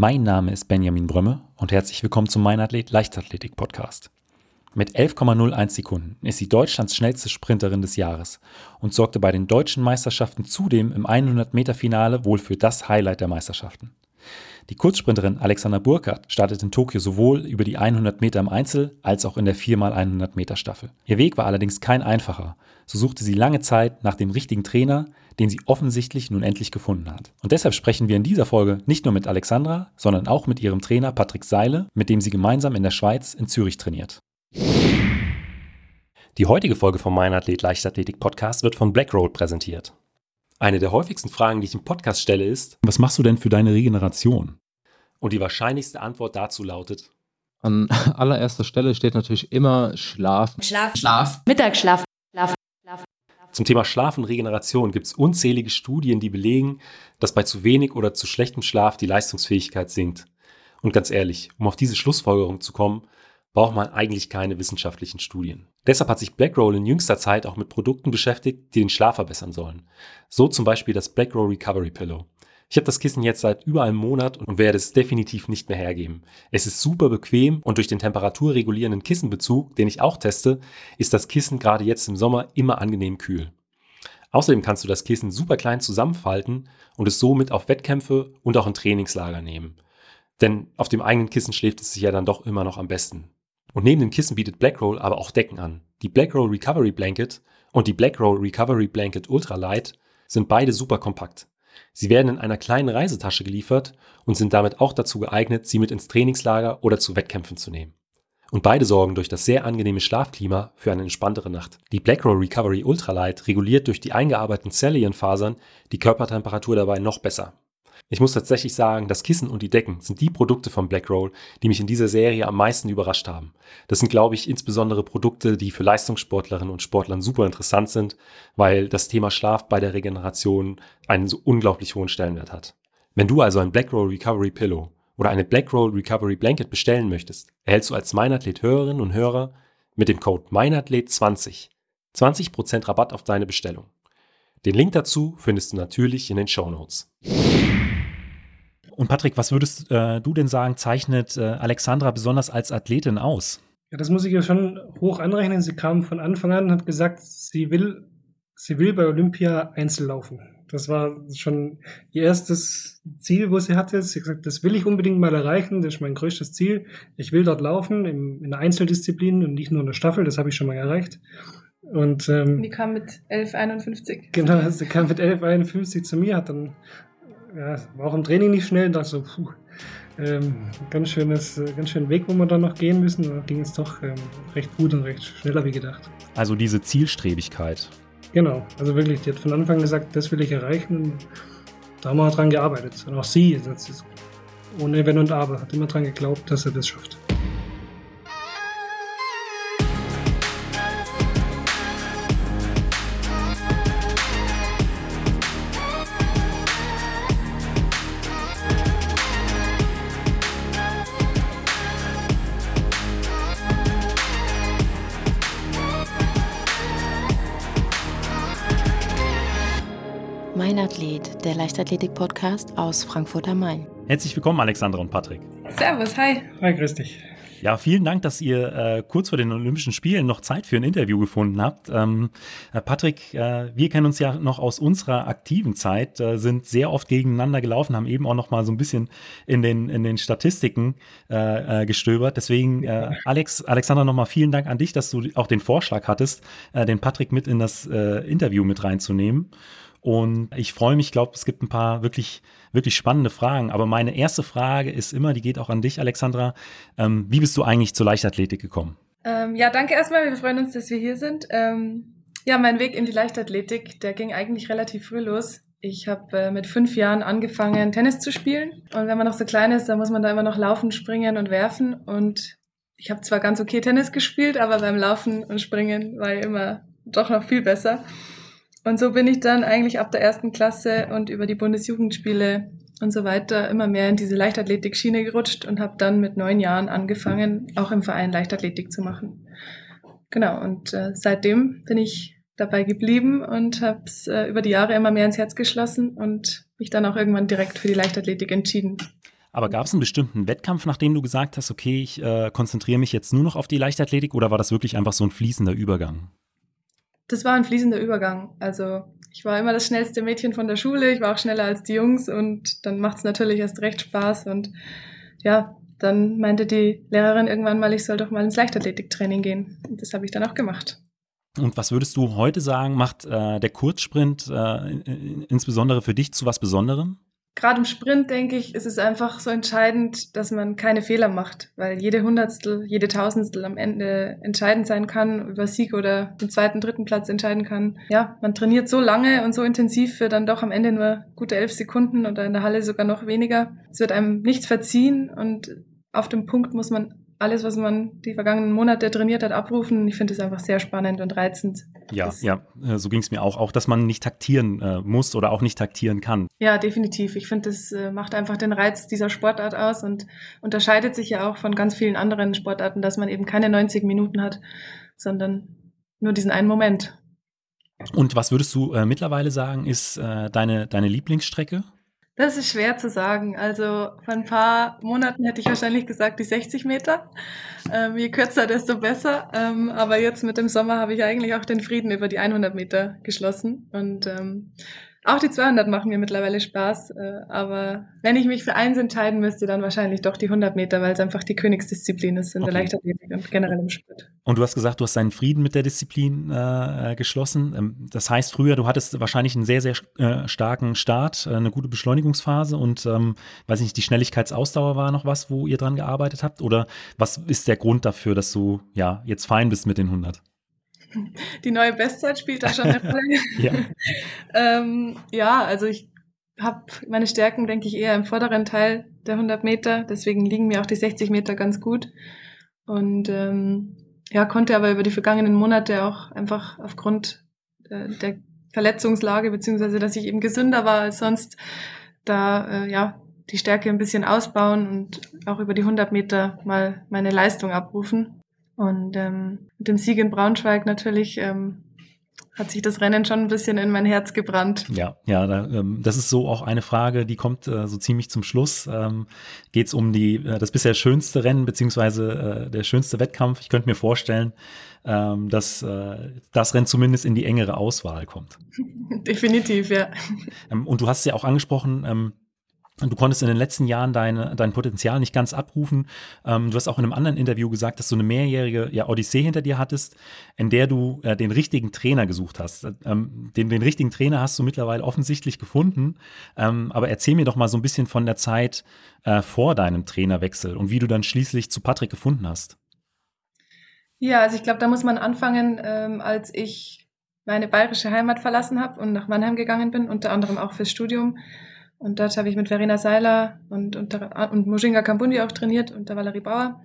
Mein Name ist Benjamin Brömme und herzlich willkommen zum Mein Athlet Leichtathletik Podcast. Mit 11,01 Sekunden ist sie Deutschlands schnellste Sprinterin des Jahres und sorgte bei den deutschen Meisterschaften zudem im 100-Meter-Finale wohl für das Highlight der Meisterschaften. Die Kurzsprinterin Alexander Burkhardt startet in Tokio sowohl über die 100 Meter im Einzel als auch in der 4x100 Meter Staffel. Ihr Weg war allerdings kein einfacher. So suchte sie lange Zeit nach dem richtigen Trainer, den sie offensichtlich nun endlich gefunden hat. Und deshalb sprechen wir in dieser Folge nicht nur mit Alexandra, sondern auch mit ihrem Trainer Patrick Seile, mit dem sie gemeinsam in der Schweiz in Zürich trainiert. Die heutige Folge vom Mein Athlet Leichtathletik Podcast wird von Blackroll präsentiert. Eine der häufigsten Fragen, die ich im Podcast stelle, ist: Was machst du denn für deine Regeneration? Und die wahrscheinlichste Antwort dazu lautet: An allererster Stelle steht natürlich immer Schlaf. Schlaf. Schlaf. Mittagsschlaf. Schlaf. Zum Thema Schlaf und Regeneration gibt es unzählige Studien, die belegen, dass bei zu wenig oder zu schlechtem Schlaf die Leistungsfähigkeit sinkt. Und ganz ehrlich, um auf diese Schlussfolgerung zu kommen, braucht man eigentlich keine wissenschaftlichen Studien. Deshalb hat sich Blackroll in jüngster Zeit auch mit Produkten beschäftigt, die den Schlaf verbessern sollen. So zum Beispiel das Blackroll Recovery Pillow. Ich habe das Kissen jetzt seit über einem Monat und werde es definitiv nicht mehr hergeben. Es ist super bequem und durch den temperaturregulierenden Kissenbezug, den ich auch teste, ist das Kissen gerade jetzt im Sommer immer angenehm kühl. Außerdem kannst du das Kissen super klein zusammenfalten und es somit auf Wettkämpfe und auch in Trainingslager nehmen. Denn auf dem eigenen Kissen schläft es sich ja dann doch immer noch am besten. Und neben dem Kissen bietet Blackroll aber auch Decken an. Die Blackroll Recovery Blanket und die Blackroll Recovery Blanket Ultralight sind beide super kompakt. Sie werden in einer kleinen Reisetasche geliefert und sind damit auch dazu geeignet, sie mit ins Trainingslager oder zu Wettkämpfen zu nehmen. Und beide sorgen durch das sehr angenehme Schlafklima für eine entspanntere Nacht. Die Blackroll Recovery Ultralight reguliert durch die eingearbeiteten Zellienfasern die Körpertemperatur dabei noch besser. Ich muss tatsächlich sagen, das Kissen und die Decken sind die Produkte von Blackroll, die mich in dieser Serie am meisten überrascht haben. Das sind, glaube ich, insbesondere Produkte, die für Leistungssportlerinnen und Sportlern super interessant sind, weil das Thema Schlaf bei der Regeneration einen so unglaublich hohen Stellenwert hat. Wenn du also ein Blackroll Recovery Pillow oder eine Blackroll Recovery Blanket bestellen möchtest, erhältst du als Meinathlet Hörerinnen und Hörer mit dem Code Meinathlet20 20% Rabatt auf deine Bestellung. Den Link dazu findest du natürlich in den Show Notes. Und Patrick, was würdest äh, du denn sagen, zeichnet äh, Alexandra besonders als Athletin aus? Ja, das muss ich ja schon hoch anrechnen. Sie kam von Anfang an und hat gesagt, sie will, sie will bei Olympia Einzel laufen. Das war schon ihr erstes Ziel, wo sie hatte. Sie hat gesagt, das will ich unbedingt mal erreichen. Das ist mein größtes Ziel. Ich will dort laufen im, in der Einzeldisziplin und nicht nur in der Staffel. Das habe ich schon mal erreicht. Und ähm, die kam mit 11,51. Genau, sie kam mit 11,51 zu mir, hat dann ja, war auch im Training nicht schnell, dachte so, puh, ähm, ganz schönes, äh, ganz schönen Weg, wo wir dann noch gehen müssen. Da ging es doch ähm, recht gut und recht schneller wie gedacht. Also diese Zielstrebigkeit. Genau, also wirklich, die hat von Anfang gesagt, das will ich erreichen und da haben wir dran gearbeitet. Und auch sie, ohne Wenn und Aber, hat immer dran geglaubt, dass er das schafft. Der Leichtathletik-Podcast aus Frankfurt am Main. Herzlich willkommen, Alexandra und Patrick. Servus, hi. Hi, grüß dich. Ja, vielen Dank, dass ihr äh, kurz vor den Olympischen Spielen noch Zeit für ein Interview gefunden habt. Ähm, äh, Patrick, äh, wir kennen uns ja noch aus unserer aktiven Zeit, äh, sind sehr oft gegeneinander gelaufen, haben eben auch noch mal so ein bisschen in den, in den Statistiken äh, äh, gestöbert. Deswegen, Alex, Alexander, noch mal vielen Dank an dich, dass du auch den Vorschlag hattest, den Patrick mit in das Interview mit reinzunehmen. Und ich freue mich, glaube, es gibt ein paar wirklich, wirklich spannende Fragen. Aber meine erste Frage ist immer, die geht auch an dich, Alexandra. Ähm, wie bist du eigentlich zur Leichtathletik gekommen? Ähm, ja, danke erstmal. Wir freuen uns, dass wir hier sind. Ähm, ja, mein Weg in die Leichtathletik, der ging eigentlich relativ früh los. Ich habe äh, mit fünf Jahren angefangen, Tennis zu spielen. Und wenn man noch so klein ist, dann muss man da immer noch laufen, springen und werfen. Und ich habe zwar ganz okay Tennis gespielt, aber beim Laufen und Springen war ich immer doch noch viel besser. Und so bin ich dann eigentlich ab der ersten Klasse und über die Bundesjugendspiele und so weiter immer mehr in diese Leichtathletik-Schiene gerutscht und habe dann mit neun Jahren angefangen, auch im Verein Leichtathletik zu machen. Genau, und äh, seitdem bin ich dabei geblieben und habe es äh, über die Jahre immer mehr ins Herz geschlossen und mich dann auch irgendwann direkt für die Leichtathletik entschieden. Aber gab es einen bestimmten Wettkampf, nachdem du gesagt hast, okay, ich äh, konzentriere mich jetzt nur noch auf die Leichtathletik oder war das wirklich einfach so ein fließender Übergang? Das war ein fließender Übergang. Also ich war immer das schnellste Mädchen von der Schule, ich war auch schneller als die Jungs und dann macht es natürlich erst recht Spaß. Und ja, dann meinte die Lehrerin irgendwann mal, ich soll doch mal ins Leichtathletiktraining gehen. Und das habe ich dann auch gemacht. Und was würdest du heute sagen, macht äh, der Kurzsprint äh, insbesondere für dich zu was Besonderem? Gerade im Sprint, denke ich, ist es einfach so entscheidend, dass man keine Fehler macht, weil jede Hundertstel, jede Tausendstel am Ende entscheidend sein kann, über Sieg oder den zweiten, dritten Platz entscheiden kann. Ja, man trainiert so lange und so intensiv für dann doch am Ende nur gute elf Sekunden oder in der Halle sogar noch weniger. Es wird einem nichts verziehen und auf dem Punkt muss man alles, was man die vergangenen Monate trainiert hat, abrufen. Ich finde es einfach sehr spannend und reizend. Ja, das, ja, äh, so ging es mir auch. Auch, dass man nicht taktieren äh, muss oder auch nicht taktieren kann. Ja, definitiv. Ich finde, das äh, macht einfach den Reiz dieser Sportart aus und unterscheidet sich ja auch von ganz vielen anderen Sportarten, dass man eben keine 90 Minuten hat, sondern nur diesen einen Moment. Und was würdest du äh, mittlerweile sagen, ist äh, deine, deine Lieblingsstrecke? Das ist schwer zu sagen. Also vor ein paar Monaten hätte ich wahrscheinlich gesagt die 60 Meter. Ähm, je kürzer, desto besser. Ähm, aber jetzt mit dem Sommer habe ich eigentlich auch den Frieden über die 100 Meter geschlossen. Und ähm, auch die 200 machen mir mittlerweile Spaß, äh, aber wenn ich mich für eins entscheiden müsste, dann wahrscheinlich doch die 100 Meter, weil es einfach die Königsdisziplin ist in okay. der Leichtathletik und generell im Sport. Und du hast gesagt, du hast deinen Frieden mit der Disziplin äh, geschlossen. Ähm, das heißt, früher, du hattest wahrscheinlich einen sehr, sehr äh, starken Start, äh, eine gute Beschleunigungsphase und, ähm, weiß nicht, die Schnelligkeitsausdauer war noch was, wo ihr dran gearbeitet habt? Oder was ist der Grund dafür, dass du ja jetzt fein bist mit den 100? die neue Bestzeit spielt da schon eine Rolle. ja. ähm, ja, also ich habe meine Stärken, denke ich, eher im vorderen Teil der 100 Meter. Deswegen liegen mir auch die 60 Meter ganz gut. Und ähm, ja, konnte aber über die vergangenen Monate auch einfach aufgrund äh, der Verletzungslage, beziehungsweise dass ich eben gesünder war als sonst, da äh, ja die Stärke ein bisschen ausbauen und auch über die 100 Meter mal meine Leistung abrufen. Und ähm, mit dem Sieg in Braunschweig natürlich ähm, hat sich das Rennen schon ein bisschen in mein Herz gebrannt. Ja, ja, da, ähm, das ist so auch eine Frage, die kommt äh, so ziemlich zum Schluss. Ähm, Geht es um die, äh, das bisher schönste Rennen, beziehungsweise äh, der schönste Wettkampf. Ich könnte mir vorstellen, ähm, dass äh, das Rennen zumindest in die engere Auswahl kommt. Definitiv, ja. Ähm, und du hast es ja auch angesprochen, ähm, Du konntest in den letzten Jahren deine, dein Potenzial nicht ganz abrufen. Ähm, du hast auch in einem anderen Interview gesagt, dass du eine mehrjährige ja, Odyssee hinter dir hattest, in der du äh, den richtigen Trainer gesucht hast. Ähm, den, den richtigen Trainer hast du mittlerweile offensichtlich gefunden. Ähm, aber erzähl mir doch mal so ein bisschen von der Zeit äh, vor deinem Trainerwechsel und wie du dann schließlich zu Patrick gefunden hast. Ja, also ich glaube, da muss man anfangen, ähm, als ich meine bayerische Heimat verlassen habe und nach Mannheim gegangen bin, unter anderem auch fürs Studium und dort habe ich mit Verena Seiler und, und, und Mojinga Kambundi auch trainiert unter Valerie Bauer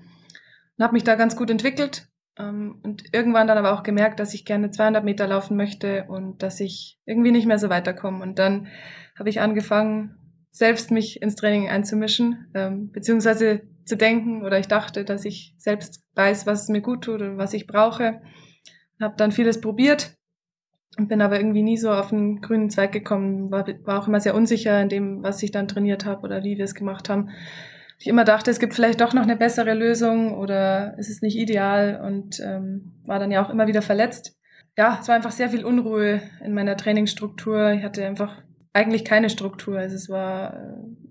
und habe mich da ganz gut entwickelt. Ähm, und irgendwann dann aber auch gemerkt, dass ich gerne 200 Meter laufen möchte und dass ich irgendwie nicht mehr so weiterkomme. Und dann habe ich angefangen, selbst mich ins Training einzumischen, ähm, beziehungsweise zu denken oder ich dachte, dass ich selbst weiß, was mir gut tut und was ich brauche. Habe dann vieles probiert und bin aber irgendwie nie so auf den grünen Zweig gekommen, war, war auch immer sehr unsicher in dem, was ich dann trainiert habe oder wie wir es gemacht haben. Ich immer dachte, es gibt vielleicht doch noch eine bessere Lösung oder es ist nicht ideal und ähm, war dann ja auch immer wieder verletzt. Ja, es war einfach sehr viel Unruhe in meiner Trainingsstruktur. Ich hatte einfach eigentlich keine Struktur. Also es war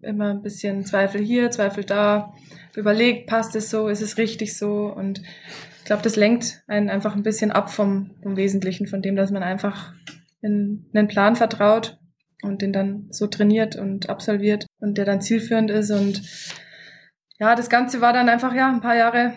äh, immer ein bisschen Zweifel hier, Zweifel da. Überlegt, passt es so, ist es richtig so und ich glaube, das lenkt einen einfach ein bisschen ab vom, vom Wesentlichen, von dem, dass man einfach in einen Plan vertraut und den dann so trainiert und absolviert und der dann zielführend ist. Und ja, das Ganze war dann einfach ja ein paar Jahre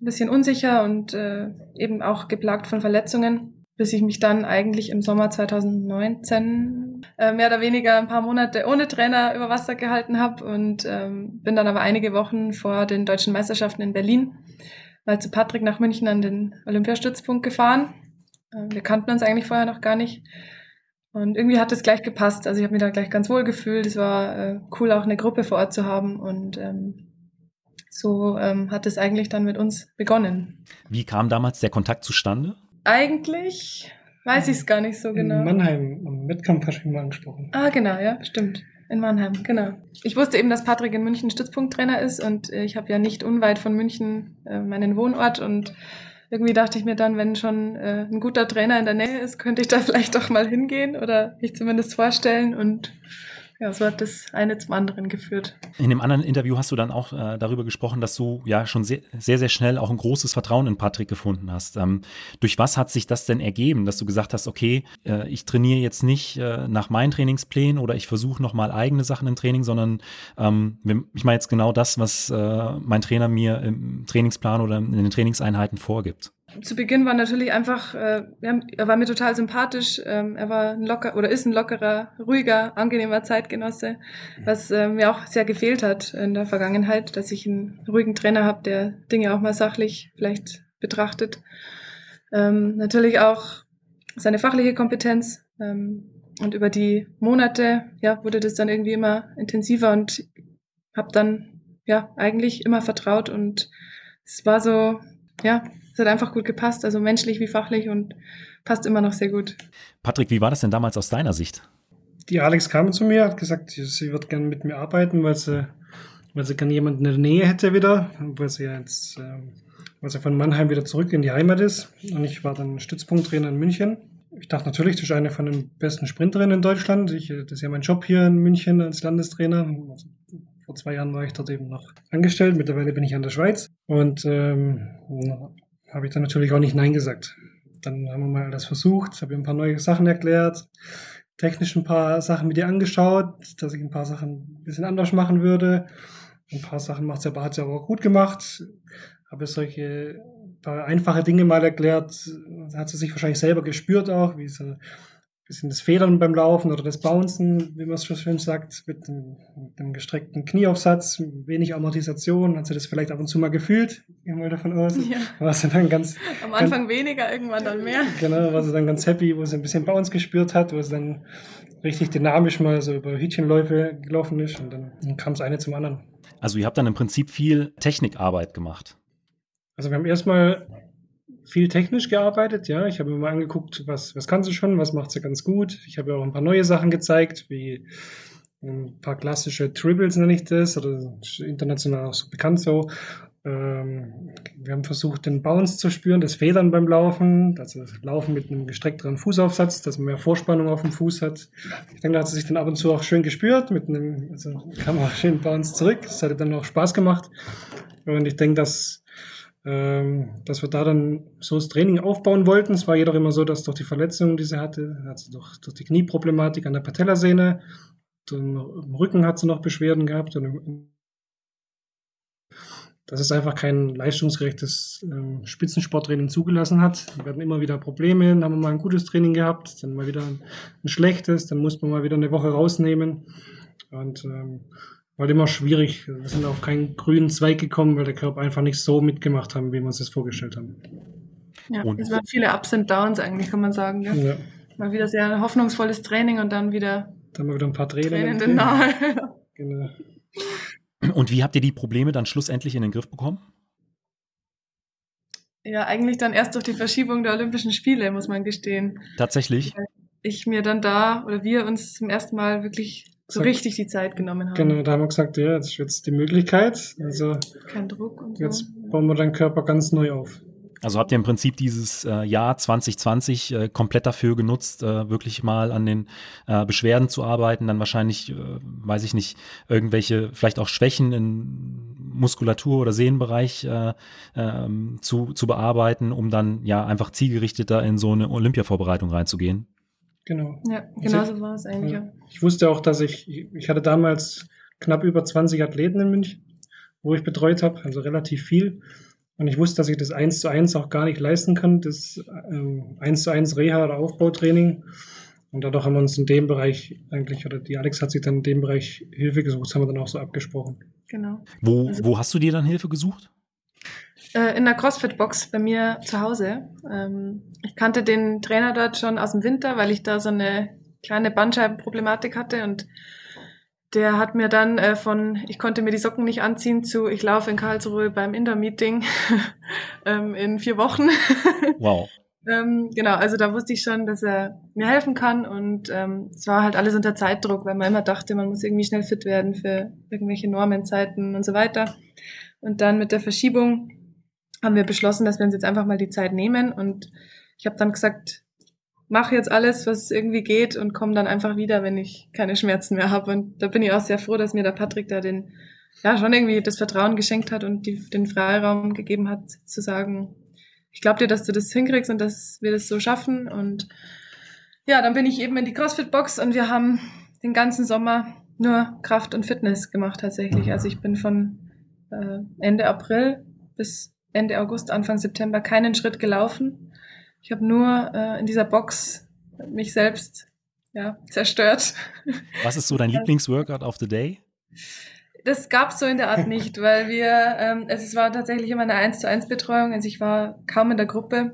ein bisschen unsicher und äh, eben auch geplagt von Verletzungen, bis ich mich dann eigentlich im Sommer 2019 äh, mehr oder weniger ein paar Monate ohne Trainer über Wasser gehalten habe und ähm, bin dann aber einige Wochen vor den deutschen Meisterschaften in Berlin mal zu Patrick nach München an den Olympiastützpunkt gefahren. Ähm, wir kannten uns eigentlich vorher noch gar nicht. Und irgendwie hat es gleich gepasst. Also ich habe mich da gleich ganz wohl gefühlt. Es war äh, cool, auch eine Gruppe vor Ort zu haben. Und ähm, so ähm, hat es eigentlich dann mit uns begonnen. Wie kam damals der Kontakt zustande? Eigentlich weiß ich es gar nicht so genau. In Mannheim, am Wettkampf hast du mal angesprochen. Ah, genau, ja, stimmt. In Mannheim, genau. Ich wusste eben, dass Patrick in München Stützpunkttrainer ist und äh, ich habe ja nicht unweit von München äh, meinen Wohnort und irgendwie dachte ich mir dann, wenn schon äh, ein guter Trainer in der Nähe ist, könnte ich da vielleicht doch mal hingehen oder mich zumindest vorstellen und ja, so hat das eine zum anderen geführt. In dem anderen Interview hast du dann auch äh, darüber gesprochen, dass du ja schon sehr, sehr, sehr schnell auch ein großes Vertrauen in Patrick gefunden hast. Ähm, durch was hat sich das denn ergeben, dass du gesagt hast, okay, äh, ich trainiere jetzt nicht äh, nach meinen Trainingsplänen oder ich versuche nochmal eigene Sachen im Training, sondern ähm, ich meine jetzt genau das, was äh, mein Trainer mir im Trainingsplan oder in den Trainingseinheiten vorgibt zu Beginn war natürlich einfach, äh, er war mir total sympathisch. Ähm, er war ein locker oder ist ein lockerer, ruhiger, angenehmer Zeitgenosse, was äh, mir auch sehr gefehlt hat in der Vergangenheit, dass ich einen ruhigen Trainer habe, der Dinge auch mal sachlich vielleicht betrachtet. Ähm, natürlich auch seine fachliche Kompetenz. Ähm, und über die Monate ja, wurde das dann irgendwie immer intensiver und habe dann ja eigentlich immer vertraut und es war so, ja, es hat einfach gut gepasst, also menschlich wie fachlich und passt immer noch sehr gut. Patrick, wie war das denn damals aus deiner Sicht? Die Alex kam zu mir, hat gesagt, sie wird gerne mit mir arbeiten, weil sie, weil sie gerne jemanden in der Nähe hätte wieder, weil sie jetzt, ähm, weil sie von Mannheim wieder zurück in die Heimat ist. Und ich war dann Stützpunkttrainer in München. Ich dachte natürlich, das ist eine von den besten Sprinterinnen in Deutschland. Ich, das ist ja mein Job hier in München als Landestrainer. Also vor zwei Jahren war ich dort eben noch angestellt. Mittlerweile bin ich an der Schweiz. Und ähm, habe ich dann natürlich auch nicht Nein gesagt. Dann haben wir mal das versucht, habe ihm ein paar neue Sachen erklärt, technisch ein paar Sachen mit ihr angeschaut, dass ich ein paar Sachen ein bisschen anders machen würde. Ein paar Sachen macht sie aber, hat sie aber auch gut gemacht. Habe solche paar einfache Dinge mal erklärt, hat sie sich wahrscheinlich selber gespürt auch, wie sie bisschen das Federn beim Laufen oder das Bouncen, wie man es so schön sagt, mit dem, mit dem, gestreckten Knieaufsatz, wenig Amortisation, hat sie das vielleicht ab und zu mal gefühlt, gehen wir davon aus. Ja. War sie dann ganz, Am Anfang ganz, weniger, irgendwann dann mehr. Genau, war sie dann ganz happy, wo sie ein bisschen Bounce gespürt hat, wo sie dann richtig dynamisch mal so über Hütchenläufe gelaufen ist und dann, dann kam es eine zum anderen. Also ihr habt dann im Prinzip viel Technikarbeit gemacht. Also wir haben erstmal viel technisch gearbeitet, ja. Ich habe mir mal angeguckt, was, was kann sie schon, was macht sie ganz gut. Ich habe ja auch ein paar neue Sachen gezeigt, wie ein paar klassische Tribbles nenne ich das, oder international auch so bekannt so. Ähm, wir haben versucht, den Bounce zu spüren, das Federn beim Laufen, also das Laufen mit einem gestreckteren Fußaufsatz, dass man mehr Vorspannung auf dem Fuß hat. Ich denke, da hat sie sich dann ab und zu auch schön gespürt, mit einem, also kam auch schön Bounce zurück. Das hat dann auch Spaß gemacht. Und ich denke, dass ähm, dass wir da dann so das Training aufbauen wollten. Es war jedoch immer so, dass durch die Verletzungen, die sie hatte, also durch, durch die Knieproblematik an der Patellasehne, im Rücken hat sie noch Beschwerden gehabt und dass es einfach kein leistungsgerechtes äh, Spitzensporttraining zugelassen hat. Wir hatten immer wieder Probleme, dann haben wir mal ein gutes Training gehabt, dann mal wieder ein, ein schlechtes, dann musste man mal wieder eine Woche rausnehmen. Und ähm, war immer schwierig. Wir sind auf keinen grünen Zweig gekommen, weil der Körper einfach nicht so mitgemacht haben, wie wir uns das vorgestellt haben. Ja, und es waren viele Ups und Downs eigentlich, kann man sagen. Ja. ja. Mal wieder sehr hoffnungsvolles Training und dann wieder. Dann mal wieder ein paar Tränen. Tränen in Nahe. genau. Und wie habt ihr die Probleme dann schlussendlich in den Griff bekommen? Ja, eigentlich dann erst durch die Verschiebung der Olympischen Spiele, muss man gestehen. Tatsächlich? Weil ich mir dann da oder wir uns zum ersten Mal wirklich so richtig die Zeit genommen haben. Genau, da haben wir gesagt, ja, jetzt ist jetzt die Möglichkeit. Also kein Druck und so. Jetzt bauen wir deinen Körper ganz neu auf. Also habt ihr im Prinzip dieses äh, Jahr 2020 äh, komplett dafür genutzt, äh, wirklich mal an den äh, Beschwerden zu arbeiten, dann wahrscheinlich, äh, weiß ich nicht, irgendwelche vielleicht auch Schwächen in Muskulatur oder Sehnenbereich äh, ähm, zu, zu bearbeiten, um dann ja einfach zielgerichteter in so eine Olympiavorbereitung reinzugehen. Genau. Ja, genau also, so war es eigentlich. Ja. Ich wusste auch, dass ich, ich hatte damals knapp über 20 Athleten in München, wo ich betreut habe, also relativ viel. Und ich wusste, dass ich das eins zu eins auch gar nicht leisten kann, das ähm, eins zu eins Reha oder Aufbautraining. Und dadurch haben wir uns in dem Bereich eigentlich, oder die Alex hat sich dann in dem Bereich Hilfe gesucht, das haben wir dann auch so abgesprochen. Genau. Wo, also, wo hast du dir dann Hilfe gesucht? Äh, in der CrossFit-Box bei mir zu Hause. Ähm, ich kannte den Trainer dort schon aus dem Winter, weil ich da so eine kleine Bandscheibenproblematik hatte und der hat mir dann äh, von, ich konnte mir die Socken nicht anziehen, zu, ich laufe in Karlsruhe beim Indoor-Meeting ähm, in vier Wochen. wow. Ähm, genau, also da wusste ich schon, dass er mir helfen kann und ähm, es war halt alles unter Zeitdruck, weil man immer dachte, man muss irgendwie schnell fit werden für irgendwelche Normenzeiten und so weiter. Und dann mit der Verschiebung haben wir beschlossen, dass wir uns jetzt einfach mal die Zeit nehmen und ich habe dann gesagt, mach jetzt alles, was irgendwie geht und komme dann einfach wieder, wenn ich keine Schmerzen mehr habe. Und da bin ich auch sehr froh, dass mir der Patrick da den, ja, schon irgendwie das Vertrauen geschenkt hat und die, den Freiraum gegeben hat, zu sagen, ich glaube dir, dass du das hinkriegst und dass wir das so schaffen. Und ja, dann bin ich eben in die CrossFit-Box und wir haben den ganzen Sommer nur Kraft und Fitness gemacht tatsächlich. Also ich bin von äh, Ende April bis Ende August, Anfang September keinen Schritt gelaufen. Ich habe nur äh, in dieser Box mich selbst ja, zerstört. Was ist so dein Lieblingsworkout of the Day? Das gab es so in der Art nicht, weil wir, ähm, also es war tatsächlich immer eine 1 zu 1 Betreuung, also ich war kaum in der Gruppe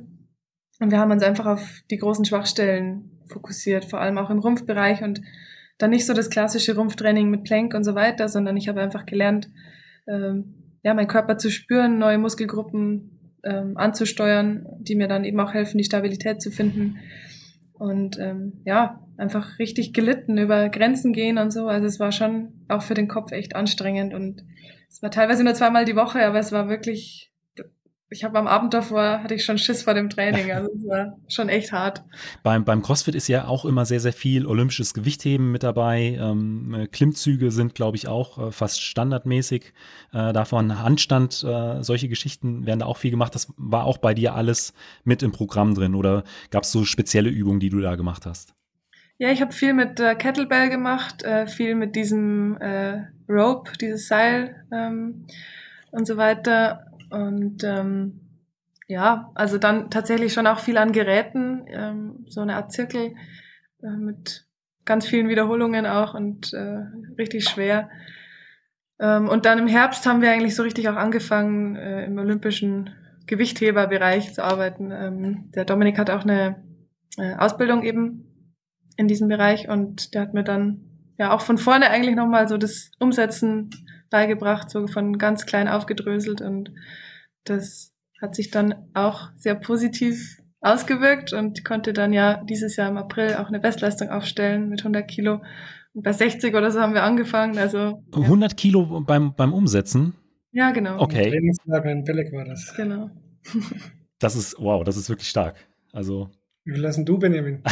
und wir haben uns einfach auf die großen Schwachstellen fokussiert, vor allem auch im Rumpfbereich und dann nicht so das klassische Rumpftraining mit Plank und so weiter, sondern ich habe einfach gelernt, ähm, ja, meinen Körper zu spüren, neue Muskelgruppen ähm, anzusteuern, die mir dann eben auch helfen, die Stabilität zu finden. Und ähm, ja, einfach richtig gelitten, über Grenzen gehen und so. Also es war schon auch für den Kopf echt anstrengend und es war teilweise nur zweimal die Woche, aber es war wirklich ich habe am Abend davor, hatte ich schon Schiss vor dem Training. Also es war schon echt hart. Beim, beim CrossFit ist ja auch immer sehr, sehr viel olympisches Gewichtheben mit dabei. Ähm, äh, Klimmzüge sind, glaube ich, auch äh, fast standardmäßig. Äh, davon Handstand, äh, solche Geschichten werden da auch viel gemacht. Das war auch bei dir alles mit im Programm drin. Oder gab es so spezielle Übungen, die du da gemacht hast? Ja, ich habe viel mit äh, Kettlebell gemacht, äh, viel mit diesem Rope, dieses Seil ähm, und so weiter und ähm, ja, also dann tatsächlich schon auch viel an Geräten, ähm, so eine Art Zirkel äh, mit ganz vielen Wiederholungen auch und äh, richtig schwer. Ähm, und dann im Herbst haben wir eigentlich so richtig auch angefangen, äh, im olympischen Gewichtheberbereich zu arbeiten. Ähm, der Dominik hat auch eine äh, Ausbildung eben in diesem Bereich und der hat mir dann ja auch von vorne eigentlich nochmal so das Umsetzen beigebracht, so von ganz klein aufgedröselt und das hat sich dann auch sehr positiv ausgewirkt und konnte dann ja dieses Jahr im April auch eine Bestleistung aufstellen mit 100 Kilo. Und bei 60 oder so haben wir angefangen. Also, ja. 100 Kilo beim, beim Umsetzen? Ja, genau. Okay. Trainingslager in war das. Genau. das ist, wow, das ist wirklich stark. Also. Wie viel lassen du, Benjamin?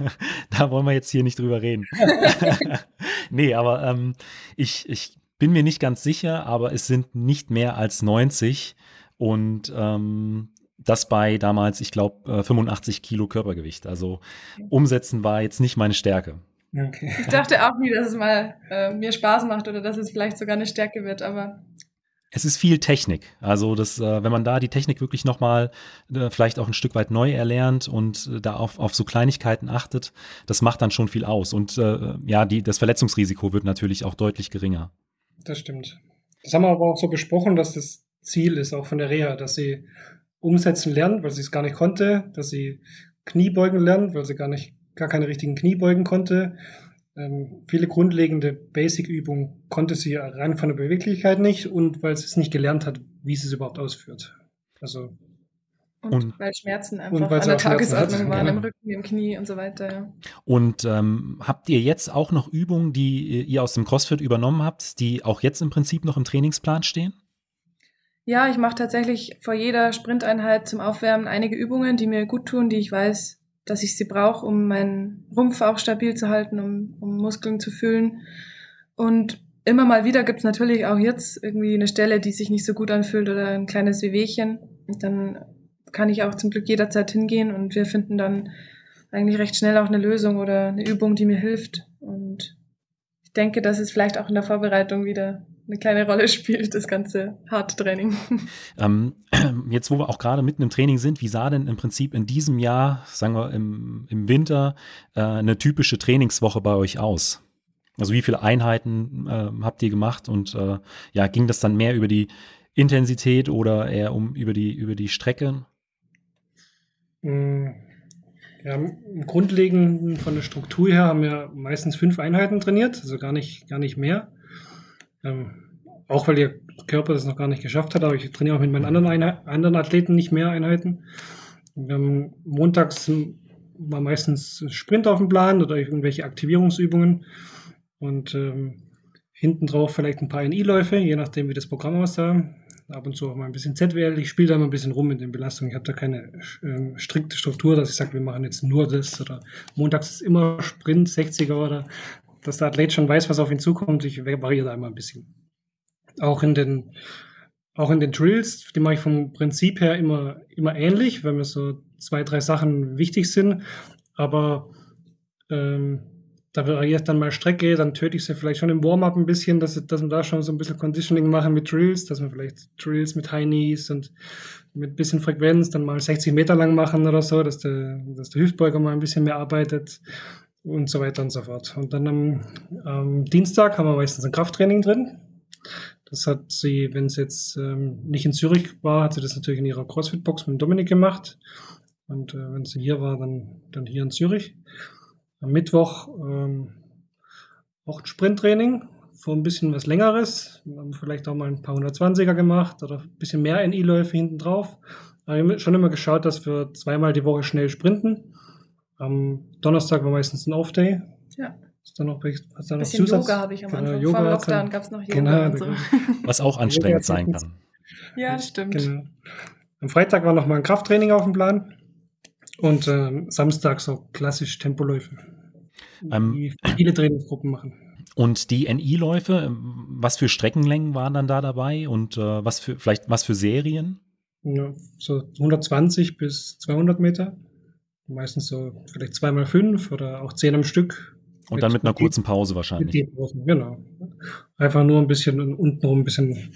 da wollen wir jetzt hier nicht drüber reden. nee, aber ähm, ich, ich bin mir nicht ganz sicher, aber es sind nicht mehr als 90. Und ähm, das bei damals, ich glaube, 85 Kilo Körpergewicht. Also umsetzen war jetzt nicht meine Stärke. Okay. Ich dachte auch nie, dass es mal äh, mir Spaß macht oder dass es vielleicht sogar eine Stärke wird, aber es ist viel Technik. Also, das, äh, wenn man da die Technik wirklich nochmal äh, vielleicht auch ein Stück weit neu erlernt und äh, da auf, auf so Kleinigkeiten achtet, das macht dann schon viel aus. Und äh, ja, die, das Verletzungsrisiko wird natürlich auch deutlich geringer. Das stimmt. Das haben wir aber auch so besprochen, dass das Ziel ist, auch von der Reha, dass sie umsetzen lernt, weil sie es gar nicht konnte, dass sie Kniebeugen lernt, weil sie gar nicht, gar keine richtigen Kniebeugen konnte. Ähm, viele grundlegende Basic-Übungen konnte sie rein von der Beweglichkeit nicht und weil sie es nicht gelernt hat, wie sie es überhaupt ausführt. Also und, und, weil Schmerzen einfach an der Tagesordnung waren, genau. im Rücken, im Knie und so weiter. Ja. Und ähm, habt ihr jetzt auch noch Übungen, die ihr aus dem CrossFit übernommen habt, die auch jetzt im Prinzip noch im Trainingsplan stehen? Ja, ich mache tatsächlich vor jeder Sprinteinheit zum Aufwärmen einige Übungen, die mir gut tun, die ich weiß, dass ich sie brauche, um meinen Rumpf auch stabil zu halten, um, um Muskeln zu fühlen. Und immer mal wieder gibt es natürlich auch jetzt irgendwie eine Stelle, die sich nicht so gut anfühlt oder ein kleines Wehwehchen. Und dann kann ich auch zum Glück jederzeit hingehen und wir finden dann eigentlich recht schnell auch eine Lösung oder eine Übung, die mir hilft. Und ich denke, dass es vielleicht auch in der Vorbereitung wieder eine kleine Rolle spielt, das ganze harte Training. Ähm, jetzt, wo wir auch gerade mitten im Training sind, wie sah denn im Prinzip in diesem Jahr, sagen wir im, im Winter, äh, eine typische Trainingswoche bei euch aus? Also wie viele Einheiten äh, habt ihr gemacht und äh, ja, ging das dann mehr über die Intensität oder eher um über die, über die Strecke? Mm, ja, im Grundlegenden von der Struktur her haben wir meistens fünf Einheiten trainiert, also gar nicht, gar nicht mehr. Ähm, auch weil der Körper das noch gar nicht geschafft hat, aber ich trainiere auch mit meinen anderen, Einheit, anderen Athleten nicht mehr Einheiten. Haben montags war meistens Sprint auf dem Plan oder irgendwelche Aktivierungsübungen und ähm, hinten drauf vielleicht ein paar NI-Läufe, je nachdem, wie das Programm aussah. Ab und zu auch mal ein bisschen ZWL. Ich spiele da mal ein bisschen rum mit den Belastungen. Ich habe da keine ähm, strikte Struktur, dass ich sage, wir machen jetzt nur das oder montags ist immer Sprint, 60er oder dass der Athlet schon weiß, was auf ihn zukommt. Ich variiere da immer ein bisschen. Auch in den, auch in den Drills, die mache ich vom Prinzip her immer, immer ähnlich, wenn mir so zwei, drei Sachen wichtig sind. Aber ähm, da variiert dann mal Strecke, dann töte ich sie vielleicht schon im Warm-up ein bisschen, dass, dass wir da schon so ein bisschen Conditioning machen mit Drills, dass wir vielleicht Drills mit High Knees und mit ein bisschen Frequenz dann mal 60 Meter lang machen oder so, dass der, dass der Hüftbeuger mal ein bisschen mehr arbeitet und so weiter und so fort. Und dann am, am Dienstag haben wir meistens ein Krafttraining drin. Das hat sie, wenn es jetzt ähm, nicht in Zürich war, hat sie das natürlich in ihrer CrossFit-Box mit Dominik gemacht. Und äh, wenn sie hier war, dann, dann hier in Zürich. Am Mittwoch ähm, auch ein Sprinttraining, für ein bisschen was längeres. Wir haben vielleicht auch mal ein paar 120er gemacht oder ein bisschen mehr NI-Läufe hinten drauf. Aber wir haben schon immer geschaut, dass wir zweimal die Woche schnell sprinten. Am Donnerstag war meistens ein Off-Day. Ja. Ist dann noch, ist dann noch bisschen Zusatz? Yoga habe ich am genau, Anfang. Yoga Vor Lockdown gab es noch Yoga genau, und so. Was auch anstrengend sein kann. Ja, stimmt. Genau. Am Freitag war noch mal ein Krafttraining auf dem Plan. Und äh, Samstag so klassisch Tempoläufe. Ähm, die viele Trainingsgruppen machen. Und die NI-Läufe, ähm, was für Streckenlängen waren dann da dabei und äh, was für vielleicht was für Serien? Ja, so 120 bis 200 Meter. Meistens so vielleicht zweimal fünf oder auch zehn am Stück. Und dann mit einer kurzen Pause wahrscheinlich. Genau. Einfach nur ein bisschen untenrum ein bisschen,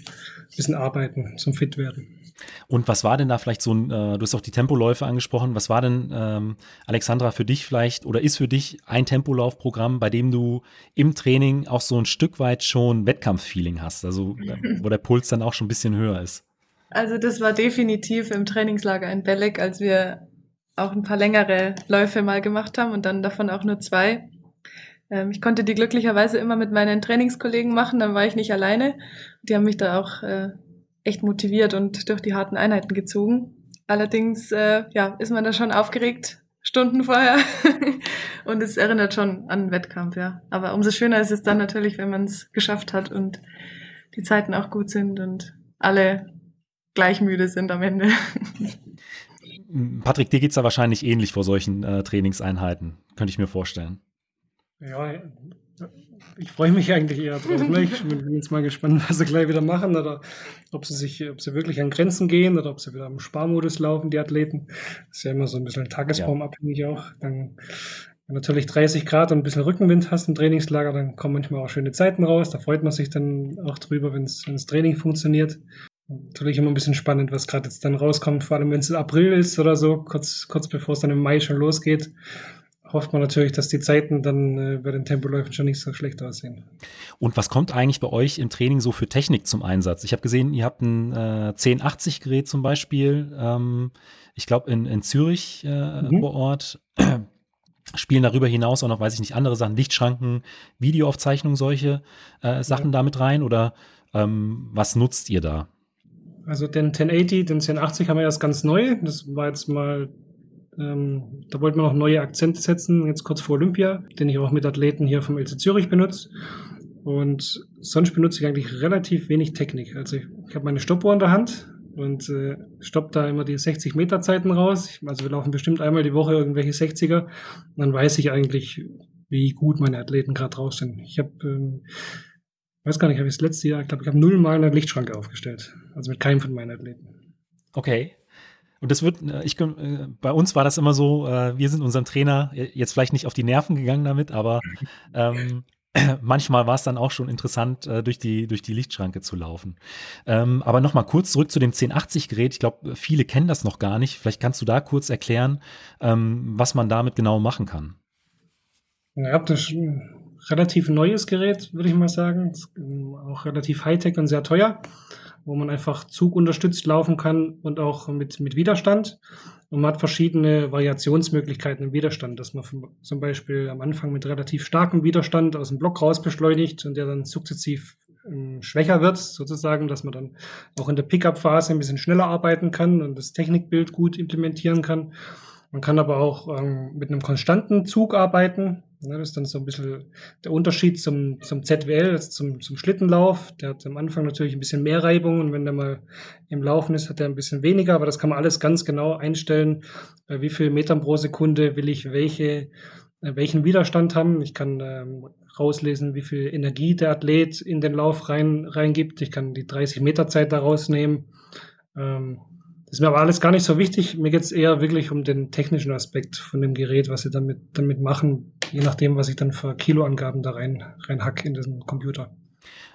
bisschen arbeiten zum fit werden. Und was war denn da vielleicht so ein, äh, du hast auch die Tempоläufe angesprochen, was war denn, ähm, Alexandra, für dich vielleicht oder ist für dich ein Tempolaufprogramm, bei dem du im Training auch so ein Stück weit schon Wettkampffeeling hast, also wo der Puls dann auch schon ein bisschen höher ist? Also das war definitiv im Trainingslager in Belek, als wir auch ein paar längere Läufe mal gemacht haben und dann davon auch nur zwei. Ähm, ich konnte die glücklicherweise immer mit meinen Trainingskollegen machen, dann war ich nicht alleine. Die haben mich da auch äh, echt motiviert und durch die harten Einheiten gezogen. Allerdings äh, ja, ist man da schon aufgeregt, Stunden vorher. und es erinnert schon an einen Wettkampf, ja. Aber umso schöner ist es dann natürlich, wenn man es geschafft hat und die Zeiten auch gut sind und alle gleich müde sind am Ende. Patrick, dir geht es da wahrscheinlich ähnlich vor solchen äh, Trainingseinheiten, könnte ich mir vorstellen. Ja, ich freue mich eigentlich eher drauf. Ne? Ich bin jetzt mal gespannt, was sie gleich wieder machen oder ob sie sich, ob sie wirklich an Grenzen gehen oder ob sie wieder im Sparmodus laufen, die Athleten. Das ist ja immer so ein bisschen tagesformabhängig ja. auch. Dann wenn natürlich 30 Grad und ein bisschen Rückenwind hast im Trainingslager, dann kommen manchmal auch schöne Zeiten raus. Da freut man sich dann auch drüber, wenn das Training funktioniert. Natürlich immer ein bisschen spannend, was gerade jetzt dann rauskommt, vor allem wenn es April ist oder so, kurz, kurz bevor es dann im Mai schon losgeht hofft man natürlich, dass die Zeiten dann äh, bei den Tempoläufen schon nicht so schlecht aussehen. Und was kommt eigentlich bei euch im Training so für Technik zum Einsatz? Ich habe gesehen, ihr habt ein äh, 1080-Gerät zum Beispiel, ähm, ich glaube in, in Zürich äh, mhm. vor Ort. Spielen darüber hinaus auch noch, weiß ich nicht, andere Sachen, Lichtschranken, Videoaufzeichnungen, solche äh, Sachen ja. damit rein? Oder ähm, was nutzt ihr da? Also den 1080, den 1080 haben wir erst ganz neu. Das war jetzt mal ähm, da wollten wir noch neue Akzente setzen, jetzt kurz vor Olympia, den ich auch mit Athleten hier vom LC Zürich benutze. Und sonst benutze ich eigentlich relativ wenig Technik. Also ich, ich habe meine Stoppuhr in der Hand und äh, stopp da immer die 60 Meter Zeiten raus. Also wir laufen bestimmt einmal die Woche irgendwelche 60er. Und dann weiß ich eigentlich, wie gut meine Athleten gerade drauf sind. Ich habe, ähm, weiß gar nicht, habe ich das letzte Jahr, ich glaube, ich habe null Mal eine Lichtschranke aufgestellt. Also mit keinem von meinen Athleten. Okay. Und das wird, äh, ich, äh, bei uns war das immer so, äh, wir sind unserem Trainer jetzt vielleicht nicht auf die Nerven gegangen damit, aber ähm, manchmal war es dann auch schon interessant, durch, die, durch die Lichtschranke zu laufen. Ähm, aber nochmal kurz zurück zu dem 1080-Gerät. Ich glaube, viele kennen das noch gar nicht. Vielleicht kannst du da kurz erklären, ähm, was man damit genau machen kann. Ja, das ist ein relativ neues Gerät, würde ich mal sagen. Ähm, auch relativ high-tech und sehr teuer wo man einfach zugunterstützt laufen kann und auch mit, mit Widerstand. Und man hat verschiedene Variationsmöglichkeiten im Widerstand, dass man zum Beispiel am Anfang mit relativ starkem Widerstand aus dem Block raus beschleunigt und der dann sukzessiv ähm, schwächer wird, sozusagen, dass man dann auch in der Pickup-Phase ein bisschen schneller arbeiten kann und das Technikbild gut implementieren kann. Man kann aber auch ähm, mit einem konstanten Zug arbeiten. Ja, das ist dann so ein bisschen der Unterschied zum, zum ZWL, also zum, zum Schlittenlauf. Der hat am Anfang natürlich ein bisschen mehr Reibung und wenn der mal im Laufen ist, hat er ein bisschen weniger. Aber das kann man alles ganz genau einstellen. Bei wie viel Metern pro Sekunde will ich welche, äh, welchen Widerstand haben. Ich kann ähm, rauslesen, wie viel Energie der Athlet in den Lauf rein, reingibt. Ich kann die 30 Meter Zeit daraus nehmen. Ähm, ist mir aber alles gar nicht so wichtig. Mir geht es eher wirklich um den technischen Aspekt von dem Gerät, was sie damit, damit machen, je nachdem, was ich dann für Kiloangaben da rein, rein hack in den Computer.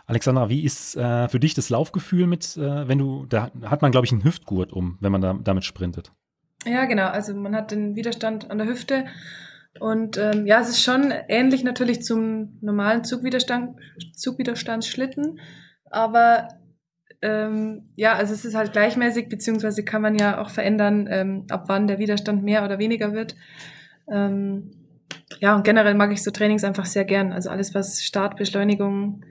Alexandra, wie ist äh, für dich das Laufgefühl mit, äh, wenn du, da hat man, glaube ich, einen Hüftgurt um, wenn man da, damit sprintet? Ja, genau. Also man hat den Widerstand an der Hüfte. Und ähm, ja, es ist schon ähnlich natürlich zum normalen Zugwiderstand, Zugwiderstandsschlitten. Aber ähm, ja, also es ist halt gleichmäßig, beziehungsweise kann man ja auch verändern, ähm, ab wann der Widerstand mehr oder weniger wird. Ähm, ja, und generell mag ich so Trainings einfach sehr gern. Also alles, was Startbeschleunigung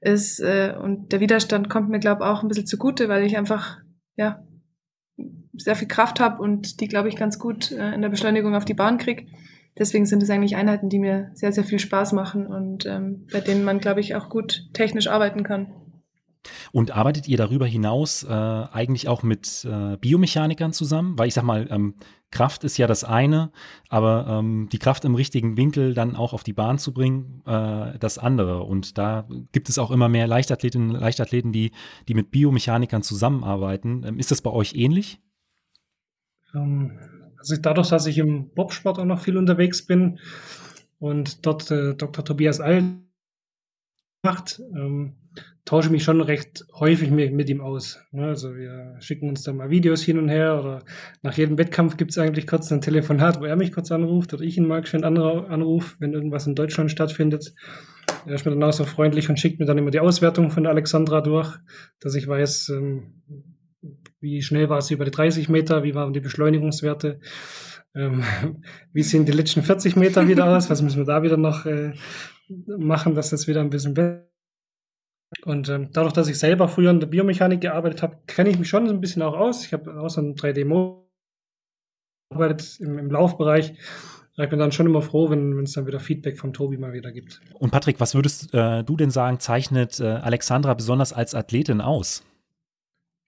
ist äh, und der Widerstand kommt mir, glaube ich, auch ein bisschen zugute, weil ich einfach, ja, sehr viel Kraft habe und die, glaube ich, ganz gut äh, in der Beschleunigung auf die Bahn kriege. Deswegen sind es eigentlich Einheiten, die mir sehr, sehr viel Spaß machen und ähm, bei denen man, glaube ich, auch gut technisch arbeiten kann. Und arbeitet ihr darüber hinaus äh, eigentlich auch mit äh, Biomechanikern zusammen? Weil ich sag mal, ähm, Kraft ist ja das eine, aber ähm, die Kraft im richtigen Winkel dann auch auf die Bahn zu bringen, äh, das andere. Und da gibt es auch immer mehr Leichtathletinnen und Leichtathleten, die, die mit Biomechanikern zusammenarbeiten. Ähm, ist das bei euch ähnlich? Ähm, also dadurch, dass ich im Bobsport auch noch viel unterwegs bin und dort äh, Dr. Tobias All macht, ähm, tausche mich schon recht häufig mit, mit ihm aus. Ne? Also wir schicken uns dann mal Videos hin und her oder nach jedem Wettkampf gibt es eigentlich kurz ein Telefonat, wo er mich kurz anruft oder ich ihn mal schön anrufe, wenn irgendwas in Deutschland stattfindet. Er ist mir dann auch so freundlich und schickt mir dann immer die Auswertung von der Alexandra durch, dass ich weiß, ähm, wie schnell war sie über die 30 Meter, wie waren die Beschleunigungswerte, ähm, wie sehen die letzten 40 Meter wieder aus, was müssen wir da wieder noch äh, machen, dass das wieder ein bisschen besser und ähm, dadurch, dass ich selber früher in der Biomechanik gearbeitet habe, kenne ich mich schon ein bisschen auch aus. Ich habe auch so ein 3D-Mo gearbeitet im, im Laufbereich. Ich bin dann schon immer froh, wenn es dann wieder Feedback vom Tobi mal wieder gibt. Und Patrick, was würdest äh, du denn sagen, zeichnet äh, Alexandra besonders als Athletin aus?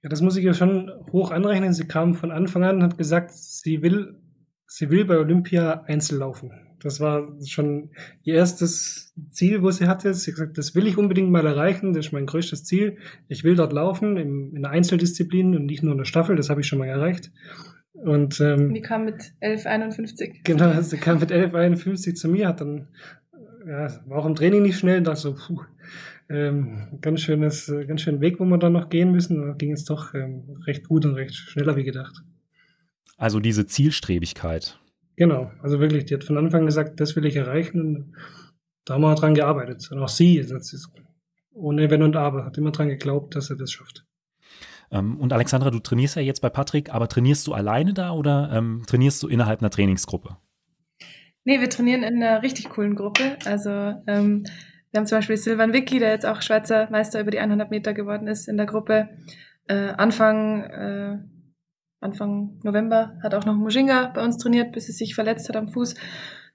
Ja, das muss ich ja schon hoch anrechnen. Sie kam von Anfang an und hat gesagt, sie will, sie will bei Olympia Einzel laufen. Das war schon ihr erstes Ziel, wo sie hatte. Sie hat gesagt, das will ich unbedingt mal erreichen. Das ist mein größtes Ziel. Ich will dort laufen in, in der Einzeldisziplin und nicht nur in der Staffel. Das habe ich schon mal erreicht. Und ähm, die kam mit 11,51. Genau, sie kam mit 11,51 zu mir, hat dann ja, war auch im Training nicht schnell und dachte so, puh, ähm, ganz schönes, ganz schönen Weg, wo wir dann noch gehen müssen. Da ging es doch ähm, recht gut und recht schneller wie gedacht. Also diese Zielstrebigkeit. Genau, also wirklich, die hat von Anfang gesagt, das will ich erreichen und da haben wir dran gearbeitet. Und auch sie, das ist ohne Wenn und Aber, hat immer dran geglaubt, dass er das schafft. Ähm, und Alexandra, du trainierst ja jetzt bei Patrick, aber trainierst du alleine da oder ähm, trainierst du innerhalb einer Trainingsgruppe? Nee, wir trainieren in einer richtig coolen Gruppe. Also ähm, wir haben zum Beispiel Silvan Vicky, der jetzt auch Schweizer Meister über die 100 Meter geworden ist in der Gruppe. Äh, Anfang äh, Anfang November hat auch noch Mujinga bei uns trainiert, bis er sich verletzt hat am Fuß.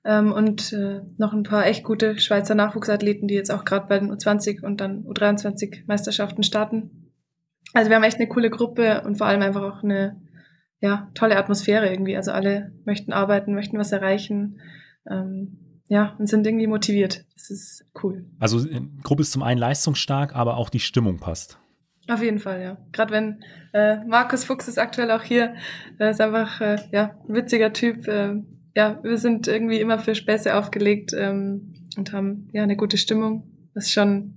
Ähm, und äh, noch ein paar echt gute Schweizer Nachwuchsathleten, die jetzt auch gerade bei den U20 und dann U23 Meisterschaften starten. Also wir haben echt eine coole Gruppe und vor allem einfach auch eine ja, tolle Atmosphäre irgendwie. Also alle möchten arbeiten, möchten was erreichen. Ähm, ja, und sind irgendwie motiviert. Das ist cool. Also äh, Gruppe ist zum einen leistungsstark, aber auch die Stimmung passt. Auf jeden Fall, ja. Gerade wenn äh, Markus Fuchs ist aktuell auch hier, er ist einfach äh, ja ein witziger Typ. Äh, ja, wir sind irgendwie immer für Späße aufgelegt ähm, und haben ja eine gute Stimmung, was schon,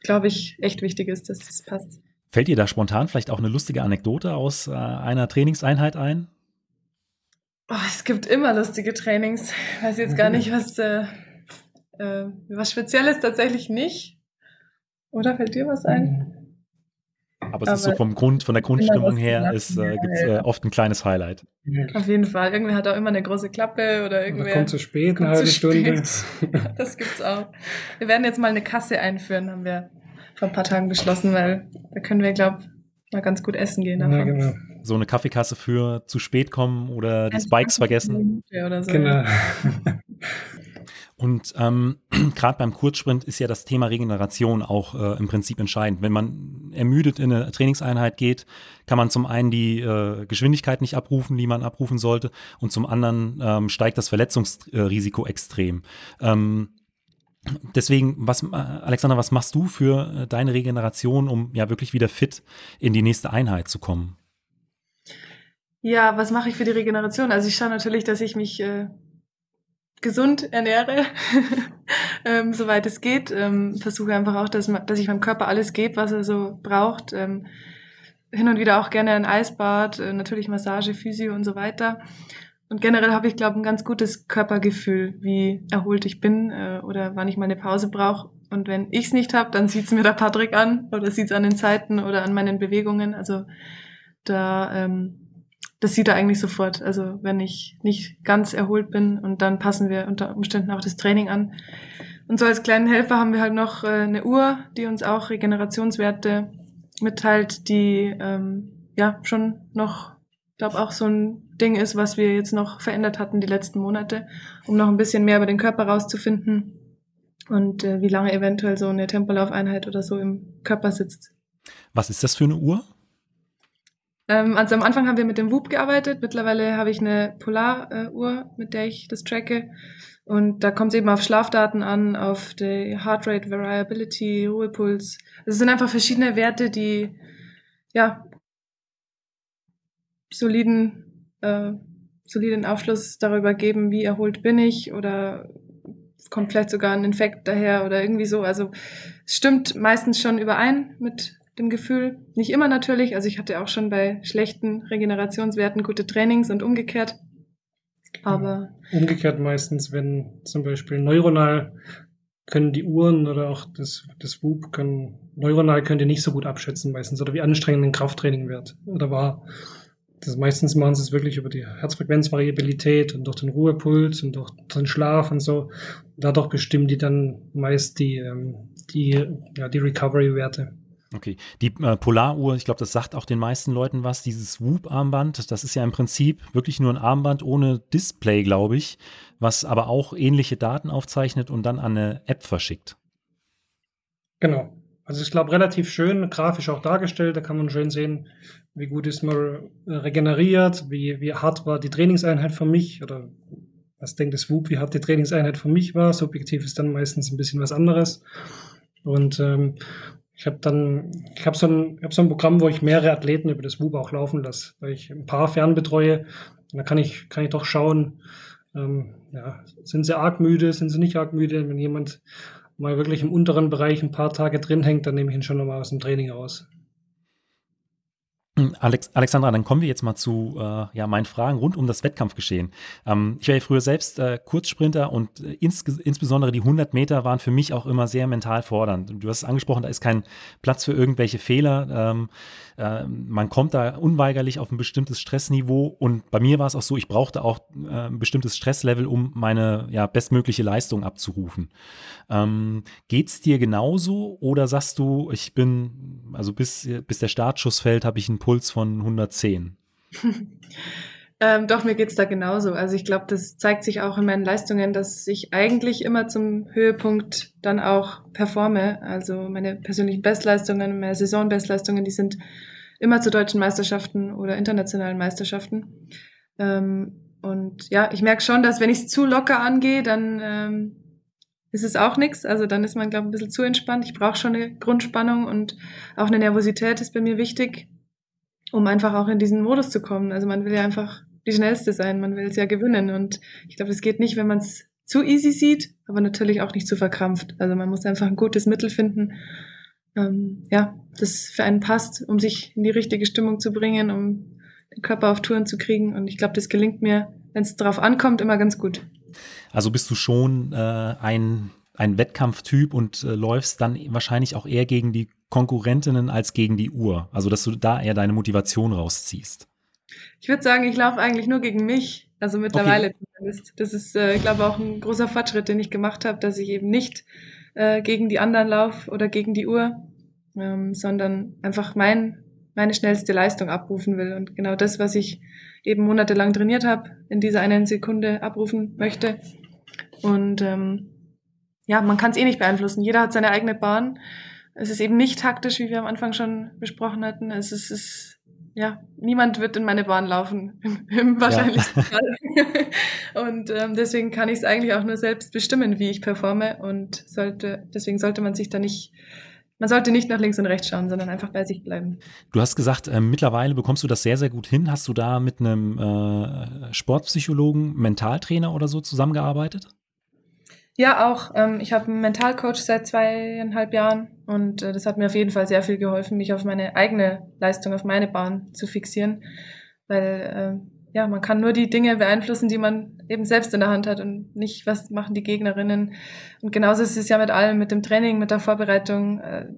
glaube ich, echt wichtig ist, dass das passt. Fällt dir da spontan vielleicht auch eine lustige Anekdote aus äh, einer Trainingseinheit ein? Oh, es gibt immer lustige Trainings. Ich weiß jetzt gar nicht, was, äh, äh, was Spezielles tatsächlich nicht. Oder fällt dir was ein? Aber es ist so vom Grund, von der Grundstimmung her, ist, äh, gibt es äh, ja. oft ein kleines Highlight. Auf jeden Fall. Irgendwer hat auch immer eine große Klappe oder Oder irgendwer kommt zu spät, kommt eine halbe zu Stunde. spät. Das gibt's auch. Wir werden jetzt mal eine Kasse einführen, haben wir vor ein paar Tagen beschlossen, weil da können wir, glaube mal ganz gut essen gehen. Ja, davon. genau. So eine Kaffeekasse für zu spät kommen oder die Spikes vergessen. Oder so. genau. Und ähm, gerade beim Kurzsprint ist ja das Thema Regeneration auch äh, im Prinzip entscheidend. Wenn man ermüdet in eine Trainingseinheit geht, kann man zum einen die äh, Geschwindigkeit nicht abrufen, die man abrufen sollte, und zum anderen ähm, steigt das Verletzungsrisiko extrem. Ähm, deswegen, was, äh, Alexander, was machst du für äh, deine Regeneration, um ja wirklich wieder fit in die nächste Einheit zu kommen? Ja, was mache ich für die Regeneration? Also ich schaue natürlich, dass ich mich äh, gesund ernähre, ähm, soweit es geht. Ähm, Versuche einfach auch, dass, dass ich meinem Körper alles gebe, was er so braucht. Ähm, hin und wieder auch gerne ein Eisbad, äh, natürlich Massage, Physio und so weiter. Und generell habe ich, glaube ich, ein ganz gutes Körpergefühl, wie erholt ich bin äh, oder wann ich mal eine Pause brauche. Und wenn ich es nicht habe, dann sieht es mir der Patrick an oder sieht es an den Zeiten oder an meinen Bewegungen. Also da, ähm, das sieht er eigentlich sofort. Also wenn ich nicht ganz erholt bin und dann passen wir unter Umständen auch das Training an. Und so als kleinen Helfer haben wir halt noch äh, eine Uhr, die uns auch Regenerationswerte mitteilt, die ähm, ja schon noch, glaube auch so ein Ding ist, was wir jetzt noch verändert hatten die letzten Monate, um noch ein bisschen mehr über den Körper rauszufinden und äh, wie lange eventuell so eine Tempolaufeinheit oder so im Körper sitzt. Was ist das für eine Uhr? Ähm, also am Anfang haben wir mit dem Whoop gearbeitet. Mittlerweile habe ich eine Polaruhr, mit der ich das tracke. Und da kommt es eben auf Schlafdaten an, auf die Heartrate Variability, Ruhepuls. Also es sind einfach verschiedene Werte, die ja soliden, äh, soliden Aufschluss darüber geben, wie erholt bin ich oder kommt vielleicht sogar ein Infekt daher oder irgendwie so. Also es stimmt meistens schon überein mit dem Gefühl. Nicht immer natürlich. Also ich hatte auch schon bei schlechten Regenerationswerten gute Trainings und umgekehrt. Aber Umgekehrt meistens, wenn zum Beispiel neuronal können die Uhren oder auch das, das Whoop können, neuronal können die nicht so gut abschätzen meistens oder wie anstrengend ein Krafttraining wird oder war. Das meistens machen sie es wirklich über die Herzfrequenzvariabilität und durch den Ruhepuls und durch den Schlaf und so. Dadurch bestimmen die dann meist die, ähm, die, ja, die Recovery-Werte. Okay, die äh, Polaruhr, ich glaube, das sagt auch den meisten Leuten was. Dieses Whoop-Armband, das ist ja im Prinzip wirklich nur ein Armband ohne Display, glaube ich, was aber auch ähnliche Daten aufzeichnet und dann an eine App verschickt. Genau. Also ich glaube, relativ schön grafisch auch dargestellt. Da kann man schön sehen, wie gut ist man äh, regeneriert, wie, wie hart war die Trainingseinheit für mich oder was denkt das WUP, wie hart die Trainingseinheit für mich war. Subjektiv ist dann meistens ein bisschen was anderes. Und ähm, ich habe dann, ich habe so, ein, hab so ein Programm, wo ich mehrere Athleten über das WUP auch laufen lasse, weil ich ein paar fernbetreue. Und da kann ich, kann ich doch schauen, ähm, ja, sind sie arg müde, sind sie nicht arg müde. Wenn jemand mal wirklich im unteren Bereich ein paar Tage drin hängt, dann nehme ich ihn schon nochmal aus dem Training raus. Alex, Alexandra, dann kommen wir jetzt mal zu äh, ja, meinen Fragen rund um das Wettkampfgeschehen. Ähm, ich war ja früher selbst äh, Kurzsprinter und äh, ins, insbesondere die 100 Meter waren für mich auch immer sehr mental fordernd. Du hast es angesprochen, da ist kein Platz für irgendwelche Fehler. Ähm, äh, man kommt da unweigerlich auf ein bestimmtes Stressniveau und bei mir war es auch so, ich brauchte auch äh, ein bestimmtes Stresslevel, um meine ja, bestmögliche Leistung abzurufen. Ähm, Geht es dir genauso oder sagst du, ich bin, also bis, bis der Startschuss fällt, habe ich einen Puls von 110? ähm, doch, mir geht's da genauso. Also ich glaube, das zeigt sich auch in meinen Leistungen, dass ich eigentlich immer zum Höhepunkt dann auch performe. Also meine persönlichen Bestleistungen, meine Saisonbestleistungen, die sind immer zu deutschen Meisterschaften oder internationalen Meisterschaften. Ähm, und ja, ich merke schon, dass wenn ich es zu locker angehe, dann ähm, ist es auch nichts. Also dann ist man, glaube ich, ein bisschen zu entspannt. Ich brauche schon eine Grundspannung und auch eine Nervosität ist bei mir wichtig, um einfach auch in diesen Modus zu kommen. Also man will ja einfach die schnellste sein, man will es ja gewinnen. Und ich glaube, es geht nicht, wenn man es zu easy sieht, aber natürlich auch nicht zu verkrampft. Also man muss einfach ein gutes Mittel finden, ähm, ja, das für einen passt, um sich in die richtige Stimmung zu bringen, um den Körper auf Touren zu kriegen. Und ich glaube, das gelingt mir, wenn es darauf ankommt, immer ganz gut. Also bist du schon äh, ein, ein Wettkampftyp und äh, läufst dann wahrscheinlich auch eher gegen die Konkurrentinnen als gegen die Uhr? Also, dass du da eher deine Motivation rausziehst? Ich würde sagen, ich laufe eigentlich nur gegen mich. Also mittlerweile okay. zumindest. Das ist, äh, ich glaube, auch ein großer Fortschritt, den ich gemacht habe, dass ich eben nicht äh, gegen die anderen laufe oder gegen die Uhr, ähm, sondern einfach mein, meine schnellste Leistung abrufen will. Und genau das, was ich eben monatelang trainiert habe, in dieser einen Sekunde abrufen möchte. Und ähm, ja, man kann es eh nicht beeinflussen. Jeder hat seine eigene Bahn. Es ist eben nicht taktisch, wie wir am Anfang schon besprochen hatten. Es ist, es ja, niemand wird in meine Bahn laufen, im, im wahrscheinlichsten ja. Fall. Und ähm, deswegen kann ich es eigentlich auch nur selbst bestimmen, wie ich performe. Und sollte, deswegen sollte man sich da nicht, man sollte nicht nach links und rechts schauen, sondern einfach bei sich bleiben. Du hast gesagt, äh, mittlerweile bekommst du das sehr, sehr gut hin. Hast du da mit einem äh, Sportpsychologen, Mentaltrainer oder so zusammengearbeitet? Ja, auch. Ähm, ich habe einen Mentalcoach seit zweieinhalb Jahren und äh, das hat mir auf jeden Fall sehr viel geholfen, mich auf meine eigene Leistung, auf meine Bahn zu fixieren, weil äh, ja, man kann nur die Dinge beeinflussen, die man eben selbst in der Hand hat und nicht, was machen die Gegnerinnen. Und genauso ist es ja mit allem, mit dem Training, mit der Vorbereitung. Äh,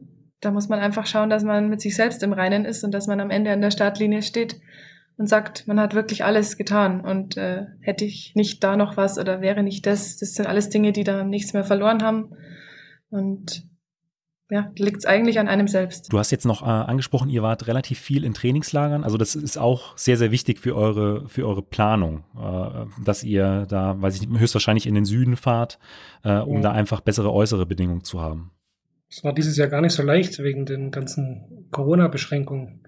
da muss man einfach schauen, dass man mit sich selbst im Reinen ist und dass man am Ende an der Startlinie steht und sagt, man hat wirklich alles getan und äh, hätte ich nicht da noch was oder wäre nicht das, das sind alles Dinge, die da nichts mehr verloren haben. Und ja, liegt es eigentlich an einem selbst. Du hast jetzt noch äh, angesprochen, ihr wart relativ viel in Trainingslagern. Also das ist auch sehr, sehr wichtig für eure, für eure Planung, äh, dass ihr da, weiß ich nicht, höchstwahrscheinlich in den Süden fahrt, äh, um ja. da einfach bessere äußere Bedingungen zu haben. Es war dieses Jahr gar nicht so leicht wegen den ganzen Corona-Beschränkungen.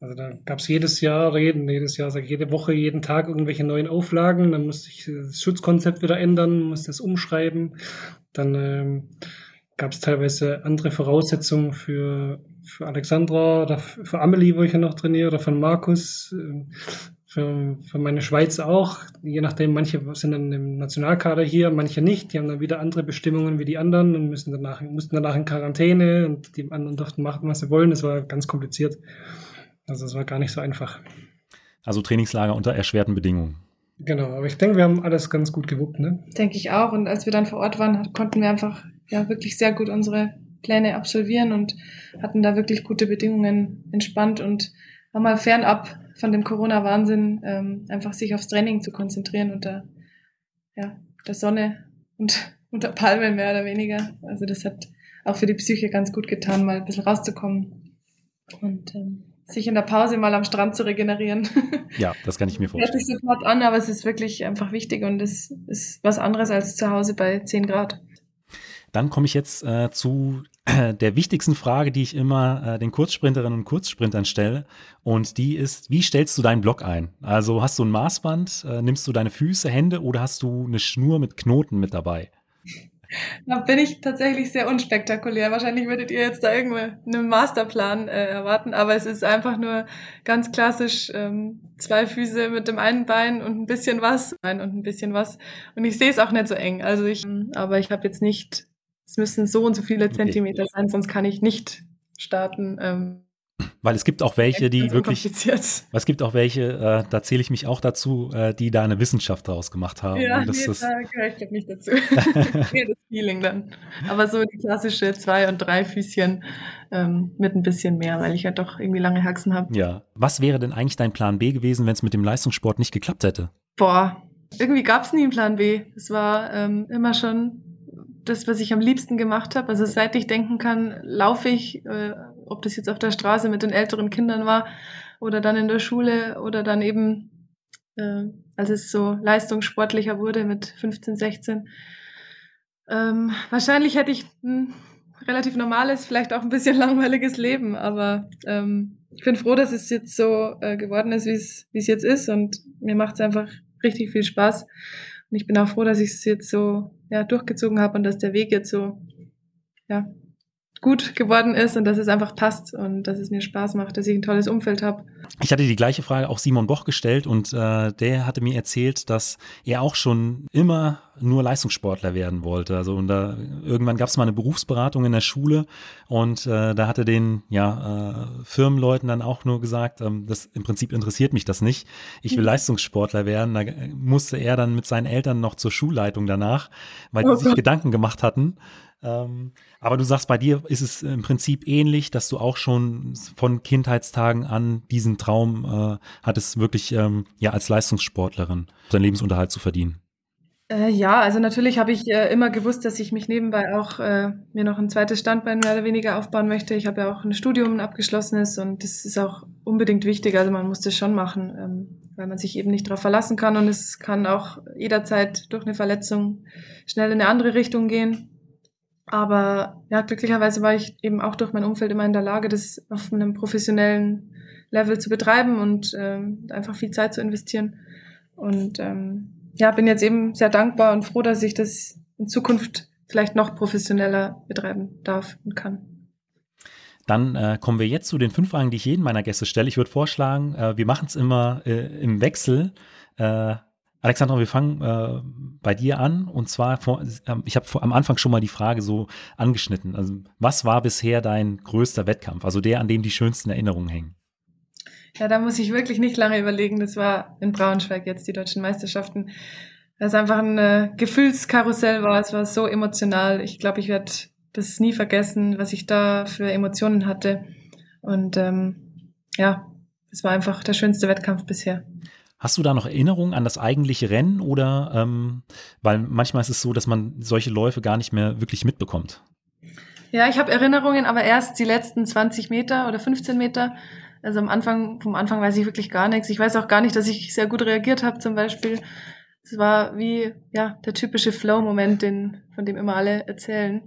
Also da gab es jedes Jahr reden, jedes Jahr, sag jede Woche, jeden Tag irgendwelche neuen Auflagen. Dann musste ich das Schutzkonzept wieder ändern, musste es umschreiben. Dann ähm, gab es teilweise andere Voraussetzungen für, für Alexandra oder für Amelie, wo ich ja noch trainiere, oder von Markus. Ähm, für, für meine Schweiz auch. Je nachdem, manche sind dann im Nationalkader hier, manche nicht. Die haben dann wieder andere Bestimmungen wie die anderen und müssen danach, mussten danach in Quarantäne und die anderen durften machen, was sie wollen. Das war ganz kompliziert. Also es war gar nicht so einfach. Also Trainingslager unter erschwerten Bedingungen. Genau, aber ich denke, wir haben alles ganz gut gewuppt, ne? Denke ich auch. Und als wir dann vor Ort waren, konnten wir einfach ja wirklich sehr gut unsere Pläne absolvieren und hatten da wirklich gute Bedingungen entspannt und haben mal fernab von dem Corona-Wahnsinn ähm, einfach sich aufs Training zu konzentrieren unter ja, der Sonne und unter Palmen mehr oder weniger. Also das hat auch für die Psyche ganz gut getan, mal ein bisschen rauszukommen. Und ähm, sich in der Pause mal am Strand zu regenerieren. Ja, das kann ich mir vorstellen. Hört sich sofort an, aber es ist wirklich einfach wichtig und es ist was anderes als zu Hause bei 10 Grad. Dann komme ich jetzt äh, zu äh, der wichtigsten Frage, die ich immer äh, den Kurzsprinterinnen und Kurzsprintern stelle. Und die ist, wie stellst du deinen Block ein? Also hast du ein Maßband, äh, nimmst du deine Füße, Hände oder hast du eine Schnur mit Knoten mit dabei? Da bin ich tatsächlich sehr unspektakulär. Wahrscheinlich würdet ihr jetzt da irgendwo einen Masterplan äh, erwarten, aber es ist einfach nur ganz klassisch ähm, zwei Füße mit dem einen Bein und ein bisschen was und ein bisschen was. Und ich sehe es auch nicht so eng. Also ich, aber ich habe jetzt nicht, es müssen so und so viele Zentimeter sein, sonst kann ich nicht starten. Ähm, weil es gibt auch welche, die wirklich. Es gibt auch welche, äh, da zähle ich mich auch dazu, äh, die da eine Wissenschaft daraus gemacht haben. Ja, das nee, ist, da gehöre ich nicht dazu. Mehr das Feeling dann. Aber so die klassische zwei- und drei Füßchen ähm, mit ein bisschen mehr, weil ich ja doch irgendwie lange Haxen habe. Ja. Was wäre denn eigentlich dein Plan B gewesen, wenn es mit dem Leistungssport nicht geklappt hätte? Boah, irgendwie gab es nie einen Plan B. Es war ähm, immer schon das, was ich am liebsten gemacht habe. Also seit ich denken kann, laufe ich, äh, ob das jetzt auf der Straße mit den älteren Kindern war oder dann in der Schule oder dann eben, äh, als es so leistungssportlicher wurde mit 15, 16. Ähm, wahrscheinlich hätte ich ein relativ normales, vielleicht auch ein bisschen langweiliges Leben, aber ähm, ich bin froh, dass es jetzt so äh, geworden ist, wie es jetzt ist und mir macht es einfach richtig viel Spaß. Und ich bin auch froh, dass ich es jetzt so ja, durchgezogen habe und dass der Weg jetzt so ja, gut geworden ist und dass es einfach passt und dass es mir Spaß macht, dass ich ein tolles Umfeld habe. Ich hatte die gleiche Frage auch Simon Boch gestellt und äh, der hatte mir erzählt, dass er auch schon immer nur Leistungssportler werden wollte. Also und da irgendwann gab es mal eine Berufsberatung in der Schule und äh, da hatte den ja äh, Firmenleuten dann auch nur gesagt, ähm, das im Prinzip interessiert mich das nicht. Ich will mhm. Leistungssportler werden. Da musste er dann mit seinen Eltern noch zur Schulleitung danach, weil die oh sich Gedanken gemacht hatten Ähm, aber du sagst, bei dir ist es im Prinzip ähnlich, dass du auch schon von Kindheitstagen an diesen Traum äh, hattest, wirklich ähm, ja als Leistungssportlerin deinen Lebensunterhalt zu verdienen. Äh, ja, also natürlich habe ich äh, immer gewusst, dass ich mich nebenbei auch äh, mir noch ein zweites Standbein mehr oder weniger aufbauen möchte. Ich habe ja auch ein Studium ein abgeschlossenes und das ist auch unbedingt wichtig. Also man muss das schon machen, ähm, weil man sich eben nicht darauf verlassen kann und es kann auch jederzeit durch eine Verletzung schnell in eine andere Richtung gehen. Aber ja, glücklicherweise war ich eben auch durch mein Umfeld immer in der Lage, das auf einem professionellen Level zu betreiben und ähm, einfach viel Zeit zu investieren. Und ähm, ja, bin jetzt eben sehr dankbar und froh, dass ich das in Zukunft vielleicht noch professioneller betreiben darf und kann. Dann äh, kommen wir jetzt zu den fünf Fragen, die ich jedem meiner Gäste stelle. Ich würde vorschlagen, äh, wir machen es immer äh, im Wechsel. Äh, Alexandra, wir fangen äh, bei dir an. Und zwar, vor, ähm, ich habe am Anfang schon mal die Frage so angeschnitten. Also, was war bisher dein größter Wettkampf? Also der, an dem die schönsten Erinnerungen hängen? Ja, da muss ich wirklich nicht lange überlegen. Das war in Braunschweig jetzt die deutschen Meisterschaften. Das einfach ein äh, Gefühlskarussell war. Es war so emotional. Ich glaube, ich werde das nie vergessen, was ich da für Emotionen hatte. Und ähm, ja, es war einfach der schönste Wettkampf bisher. Hast du da noch Erinnerungen an das eigentliche Rennen oder ähm, weil manchmal ist es so, dass man solche Läufe gar nicht mehr wirklich mitbekommt? Ja, ich habe Erinnerungen, aber erst die letzten 20 Meter oder 15 Meter. Also am Anfang, vom Anfang weiß ich wirklich gar nichts. Ich weiß auch gar nicht, dass ich sehr gut reagiert habe zum Beispiel. Es war wie ja der typische Flow-Moment, den von dem immer alle erzählen.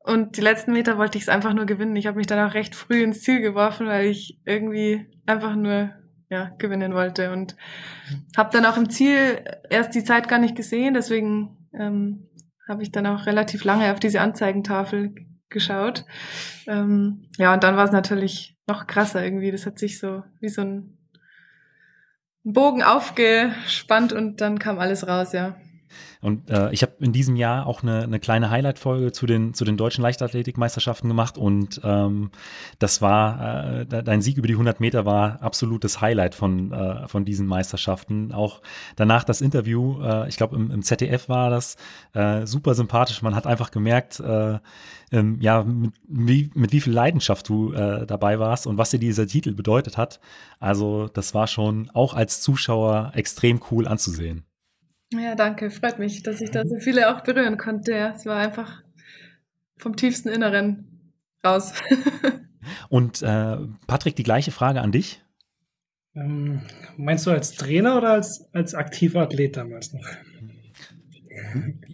Und die letzten Meter wollte ich es einfach nur gewinnen. Ich habe mich dann auch recht früh ins Ziel geworfen, weil ich irgendwie einfach nur ja, gewinnen wollte. Und habe dann auch im Ziel erst die Zeit gar nicht gesehen, deswegen ähm, habe ich dann auch relativ lange auf diese Anzeigentafel geschaut. Ähm, ja, und dann war es natürlich noch krasser irgendwie. Das hat sich so wie so ein Bogen aufgespannt und dann kam alles raus, ja. Und äh, ich habe in diesem Jahr auch eine, eine kleine Highlight-Folge zu den, zu den deutschen Leichtathletikmeisterschaften gemacht und ähm, das war, äh, dein Sieg über die 100 Meter war absolutes Highlight von, äh, von diesen Meisterschaften. Auch danach das Interview, äh, ich glaube im, im ZDF war das, äh, super sympathisch. Man hat einfach gemerkt, äh, ähm, ja, mit wie, mit wie viel Leidenschaft du dabei warst und was dir dieser Titel bedeutet hat. Also das war schon auch als Zuschauer extrem cool anzusehen. Ja, danke. Freut mich, dass ich da so viele auch berühren konnte. Ja, es war einfach vom tiefsten Inneren raus. Und äh, Patrick, die gleiche Frage an dich. Ähm, meinst du als Trainer oder als, als aktiver Athlet damals noch?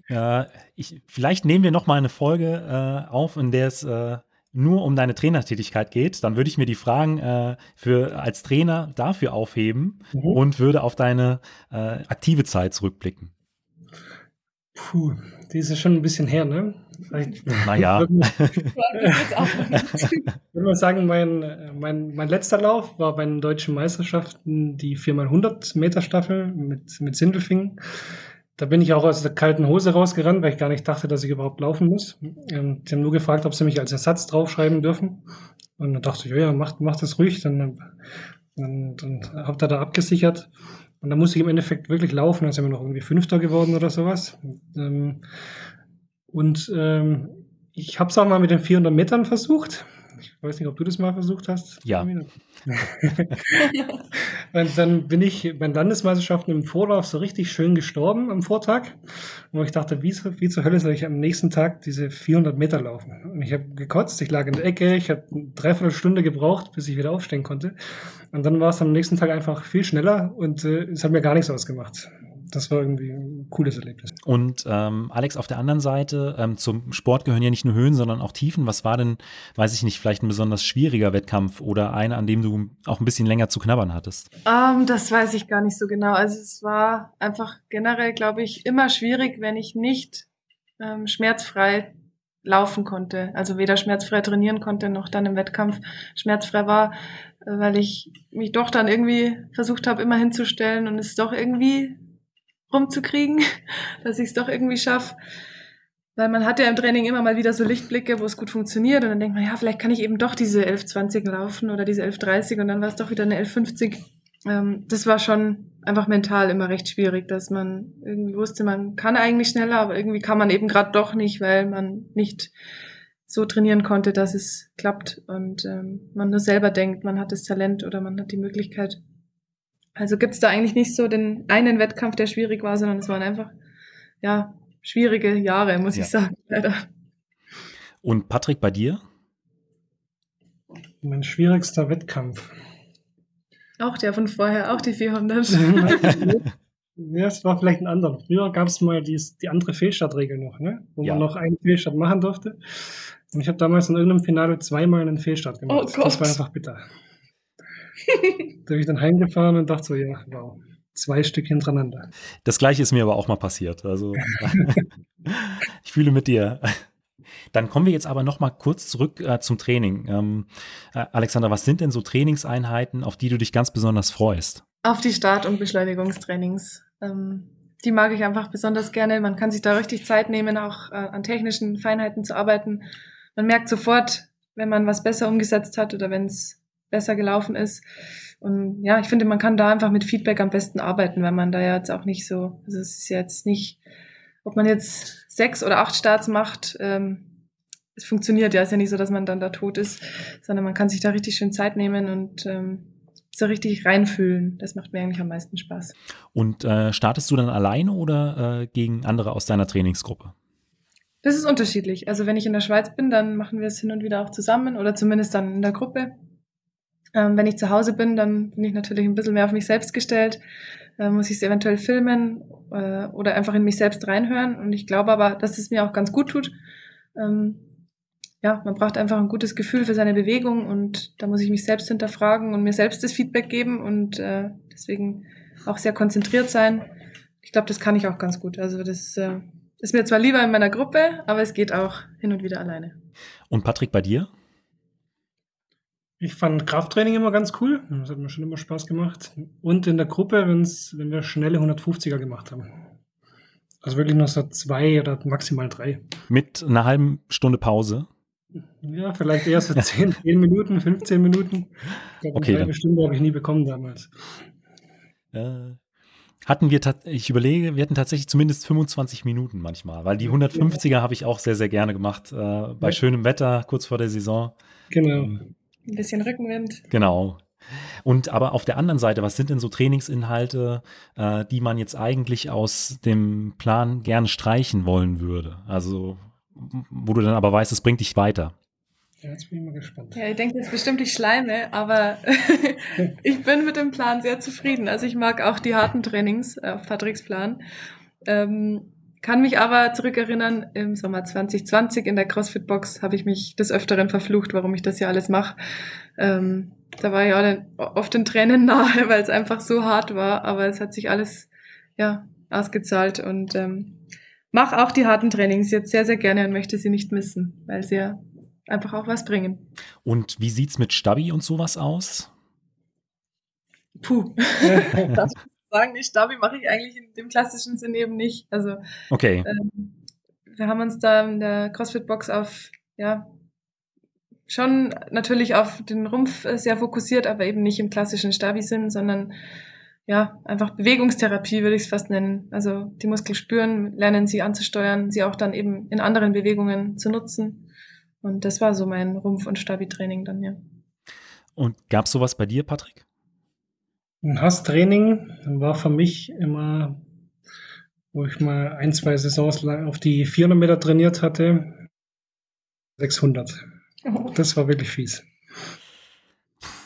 Äh, ich, vielleicht nehmen wir noch mal eine Folge äh, auf, in der es äh, nur um deine Trainertätigkeit geht, dann würde ich mir die Fragen äh, für als Trainer dafür aufheben mhm. und würde auf deine äh, aktive Zeit zurückblicken. Puh, die ist ja schon ein bisschen her, ne? Naja. Ich würde mal sagen, mein, mein, mein letzter Lauf war bei den deutschen Meisterschaften die 4x100 Meter Staffel mit, mit Sindelfingen. Da bin ich auch aus der kalten Hose rausgerannt, weil ich gar nicht dachte, dass ich überhaupt laufen muss. Und die haben nur gefragt, ob sie mich als Ersatz draufschreiben dürfen. Und dann dachte ich, ja, macht, macht das ruhig. Dann, dann, dann habt ihr da abgesichert. Und dann musste ich im Endeffekt wirklich laufen. Dann sind wir noch irgendwie Fünfter geworden oder sowas. Ähm, und ähm, ich habe es auch mal mit den 400 Metern versucht. Ich weiß nicht, ob du das mal versucht hast. Ja. Und dann bin ich bei Landesmeisterschaften im Vorlauf so richtig schön gestorben am Vortag. Und ich dachte, wie, wie zur Hölle soll ich am nächsten Tag diese 400 Meter laufen? Und ich habe gekotzt, ich lag in der Ecke, ich habe eine Dreiviertelstunde gebraucht, bis ich wieder aufstehen konnte. Und dann war es am nächsten Tag einfach viel schneller und äh, es hat mir gar nichts ausgemacht das war irgendwie ein cooles Erlebnis. Und ähm, Alex, auf der anderen Seite, ähm, zum Sport gehören ja nicht nur Höhen, sondern auch Tiefen. Was war denn, weiß ich nicht, vielleicht ein besonders schwieriger Wettkampf oder einer, an dem du auch ein bisschen länger zu knabbern hattest? Um, ähm, das weiß ich gar nicht so genau. Also es war einfach generell, glaube ich, immer schwierig, wenn ich nicht ähm, schmerzfrei laufen konnte. Also weder schmerzfrei trainieren konnte, noch dann im Wettkampf schmerzfrei war, weil ich mich doch dann irgendwie versucht habe, immer hinzustellen und es doch irgendwie rumzukriegen, dass ich es doch irgendwie schaffe. Weil man hat ja im Training immer mal wieder so Lichtblicke, wo es gut funktioniert und dann denkt man, ja, vielleicht kann ich eben doch diese 11.20 laufen oder diese 11.30 und dann war es doch wieder eine 11.50. ähm, das war schon einfach mental immer recht schwierig, dass man irgendwie wusste, man kann eigentlich schneller, aber irgendwie kann man eben gerade doch nicht, weil man nicht so trainieren konnte, dass es klappt und ähm, man nur selber denkt, man hat das Talent oder man hat die Möglichkeit. Also gibt es da eigentlich nicht so den einen Wettkampf, der schwierig war, sondern es waren einfach ja schwierige Jahre, muss Ja. ich sagen, leider. Und Patrick, bei dir? Mein schwierigster Wettkampf. Auch der von vorher, auch die 400. ja, es war vielleicht ein anderer. Früher gab es mal die, die andere Fehlstartregel noch, ne? wo Ja. man noch einen Fehlstart machen durfte. Und ich habe damals in irgendeinem Finale zweimal einen Fehlstart gemacht. Oh Gott. Das war einfach bitter. da bin ich dann heimgefahren und dachte so, ja, wow, zwei Stück hintereinander. Das gleiche ist mir aber auch mal passiert. Also ich fühle mit dir. Dann kommen wir jetzt aber noch mal kurz zurück äh, zum Training. Ähm, äh, Alexander, was sind denn so Trainingseinheiten, auf die du dich ganz besonders freust? Auf die Start- und Beschleunigungstrainings. Ähm, die mag ich einfach besonders gerne. Man kann sich da richtig Zeit nehmen, auch äh, an technischen Feinheiten zu arbeiten. Man merkt sofort, wenn man was besser umgesetzt hat oder wenn es besser gelaufen ist. Und ja, ich finde, man kann da einfach mit Feedback am besten arbeiten, weil man da ja jetzt auch nicht so, also es ist jetzt nicht, ob man jetzt sechs oder acht Starts macht, ähm, es funktioniert ja, es ist ja nicht so, dass man dann da tot ist, sondern man kann sich da richtig schön Zeit nehmen und ähm, so richtig reinfühlen. Das macht mir eigentlich am meisten Spaß. Und äh, startest du dann alleine oder äh, gegen andere aus deiner Trainingsgruppe? Das ist unterschiedlich. Also wenn ich in der Schweiz bin, dann machen wir es hin und wieder auch zusammen oder zumindest dann in der Gruppe. Ähm, wenn ich zu Hause bin, dann bin ich natürlich ein bisschen mehr auf mich selbst gestellt. Äh, muss ich es eventuell filmen äh, oder einfach in mich selbst reinhören. Und ich glaube aber, dass es mir auch ganz gut tut. Ähm, ja, man braucht einfach ein gutes Gefühl für seine Bewegung und da muss ich mich selbst hinterfragen und mir selbst das Feedback geben und äh, deswegen auch sehr konzentriert sein. Ich glaube, das kann ich auch ganz gut. Also das äh, ist mir zwar lieber in meiner Gruppe, aber es geht auch hin und wieder alleine. Und Patrick, bei dir? Ich fand Krafttraining immer ganz cool. Das hat mir schon immer Spaß gemacht. Und in der Gruppe, wenn's, wenn wir schnelle 150er gemacht haben. Also wirklich nur so zwei oder maximal drei. Mit einer halben Stunde Pause? Ja, vielleicht eher so 10, 10 Minuten, 15 Minuten. Ich glaube, Okay, eine halbe Stunde habe ich nie bekommen damals. Äh, hatten wir, ich überlege, wir hatten tatsächlich zumindest 25 Minuten manchmal, weil die 150er habe ich auch sehr, sehr gerne gemacht. Äh, bei Ja. schönem Wetter, kurz vor der Saison. Genau. Ähm, Ein bisschen Rückenwind. Genau. Und aber auf der anderen Seite, was sind denn so Trainingsinhalte, äh, die man jetzt eigentlich aus dem Plan gerne streichen wollen würde? Also, wo du dann aber weißt, es bringt dich weiter. Ja, jetzt bin ich mal gespannt. Ja, ich denke jetzt bestimmt, ich schleime, aber ich bin mit dem Plan sehr zufrieden. Also ich mag auch die harten Trainings auf Patricks Plan. Ähm, kann mich aber zurückerinnern, im Sommer 2020 in der CrossFit-Box habe ich mich des Öfteren verflucht, warum ich das hier alles mache. Ähm, da war ich alle oft in Tränen nahe, weil es einfach so hart war, aber es hat sich alles ja, ausgezahlt und ähm, mache auch die harten Trainings jetzt sehr, sehr gerne und möchte sie nicht missen, weil sie ja einfach auch was bringen. Und wie sieht's mit Stabi und sowas aus? Puh. Ich sagen, die Stabi mache ich eigentlich in dem klassischen Sinn eben nicht. Also Okay. ähm, wir haben uns da in der CrossFit-Box auf, ja, schon natürlich auf den Rumpf äh, sehr fokussiert, aber eben nicht im klassischen Stabi-Sinn, sondern ja, einfach Bewegungstherapie würde ich es fast nennen. Also die Muskel spüren, lernen sie anzusteuern, sie auch dann eben in anderen Bewegungen zu nutzen. Und das war so mein Rumpf- und Stabi-Training dann, ja. Und gab's sowas bei dir, Patrick? Ein Hasstraining war für mich immer, wo ich mal ein, zwei Saisons lang auf die 400 Meter trainiert hatte, 600. Das war wirklich fies.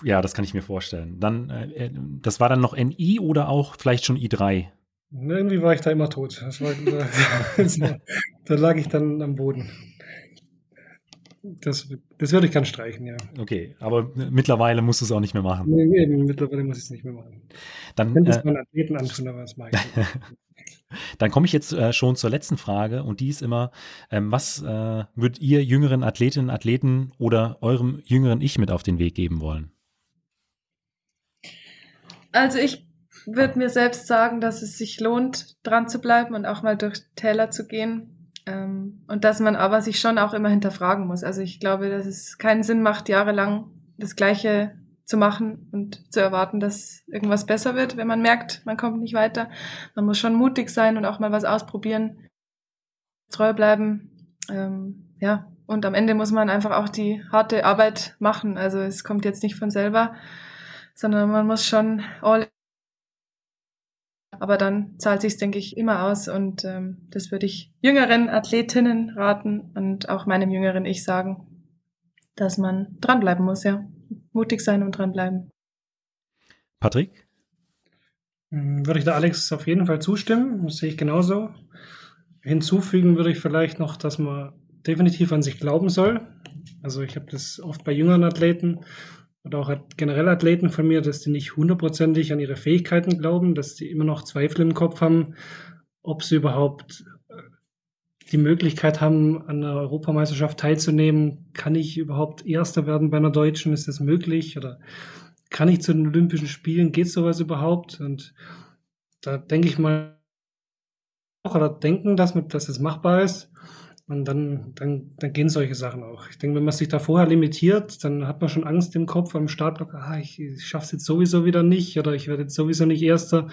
Ja, das kann ich mir vorstellen. Dann, äh, äh, das war dann noch NI oder auch vielleicht schon I3? Und irgendwie war ich da immer tot. Das war, war, da lag ich dann am Boden. Das, das würde ich ganz streichen, ja. Okay, aber mittlerweile musst du es auch nicht mehr machen. Nee, eben, mittlerweile muss ich es nicht mehr machen. Dann, Könnte es äh, Athleten antun, aber das mag ich nicht. Dann komme ich jetzt äh, schon zur letzten Frage und die ist immer, ähm, was äh, würdet ihr jüngeren Athletinnen, Athleten oder eurem jüngeren Ich mit auf den Weg geben wollen? Also ich würde mir selbst sagen, dass es sich lohnt, dran zu bleiben und auch mal durch Täler zu gehen. Ähm, und dass man aber sich schon auch immer hinterfragen muss. Also ich glaube, dass es keinen Sinn macht, jahrelang das Gleiche zu machen und zu erwarten, dass irgendwas besser wird, wenn man merkt, man kommt nicht weiter. Man muss schon mutig sein und auch mal was ausprobieren, treu bleiben. Ähm, ja, und am Ende muss man einfach auch die harte Arbeit machen. Also es kommt jetzt nicht von selber, sondern man muss schon all aber dann zahlt sich denke ich, immer aus und ähm, das würde ich jüngeren Athletinnen raten und auch meinem jüngeren Ich sagen, dass man dranbleiben muss, ja. Mutig sein und dranbleiben. Patrick? Hm, würde ich da Alex auf jeden Fall zustimmen, das sehe ich genauso. Hinzufügen würde ich vielleicht noch, dass man definitiv an sich glauben soll. Also ich habe das oft bei jüngeren Athleten oder auch generell Athleten von mir, dass die nicht hundertprozentig an ihre Fähigkeiten glauben, dass die immer noch Zweifel im Kopf haben, ob sie überhaupt äh, die Möglichkeit haben, an einer Europameisterschaft teilzunehmen. Kann ich überhaupt Erster werden bei einer Deutschen? Ist das möglich? Oder kann ich zu den Olympischen Spielen? Geht sowas überhaupt? Und da denke ich mal, oder denken, dass, dass es machbar ist. Und dann, dann, dann gehen solche Sachen auch. Ich denke, wenn man sich da vorher limitiert, dann hat man schon Angst im Kopf am Startblock, ah, ich, ich schaffe es jetzt sowieso wieder nicht oder ich werde jetzt sowieso nicht Erster,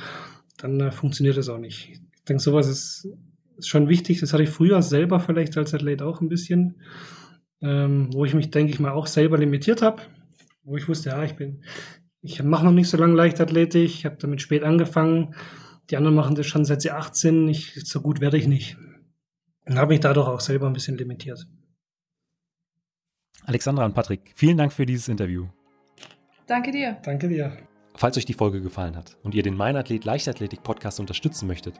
dann äh, funktioniert das auch nicht. Ich denke, sowas ist, ist schon wichtig. Das hatte ich früher selber vielleicht als Athlet auch ein bisschen, ähm, wo ich mich, denke ich mal, auch selber limitiert habe, wo ich wusste, ja, ich bin, ich mache noch nicht so lange Leichtathletik, ich habe damit spät angefangen. Die anderen machen das schon seit sie 18, ich, so gut werde ich nicht. Und habe mich dadurch auch selber ein bisschen limitiert. Alexandra und Patrick, vielen Dank für dieses Interview. Danke dir. Danke dir. Falls euch die Folge gefallen hat und ihr den Meinathlet Leichtathletik Podcast unterstützen möchtet,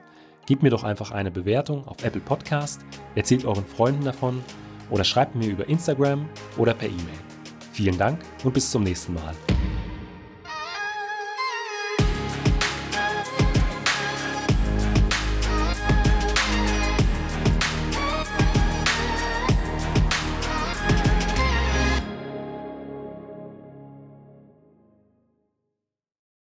gebt mir doch einfach eine Bewertung auf Apple Podcast, erzählt euren Freunden davon oder schreibt mir über Instagram oder per E-Mail. Vielen Dank und bis zum nächsten Mal.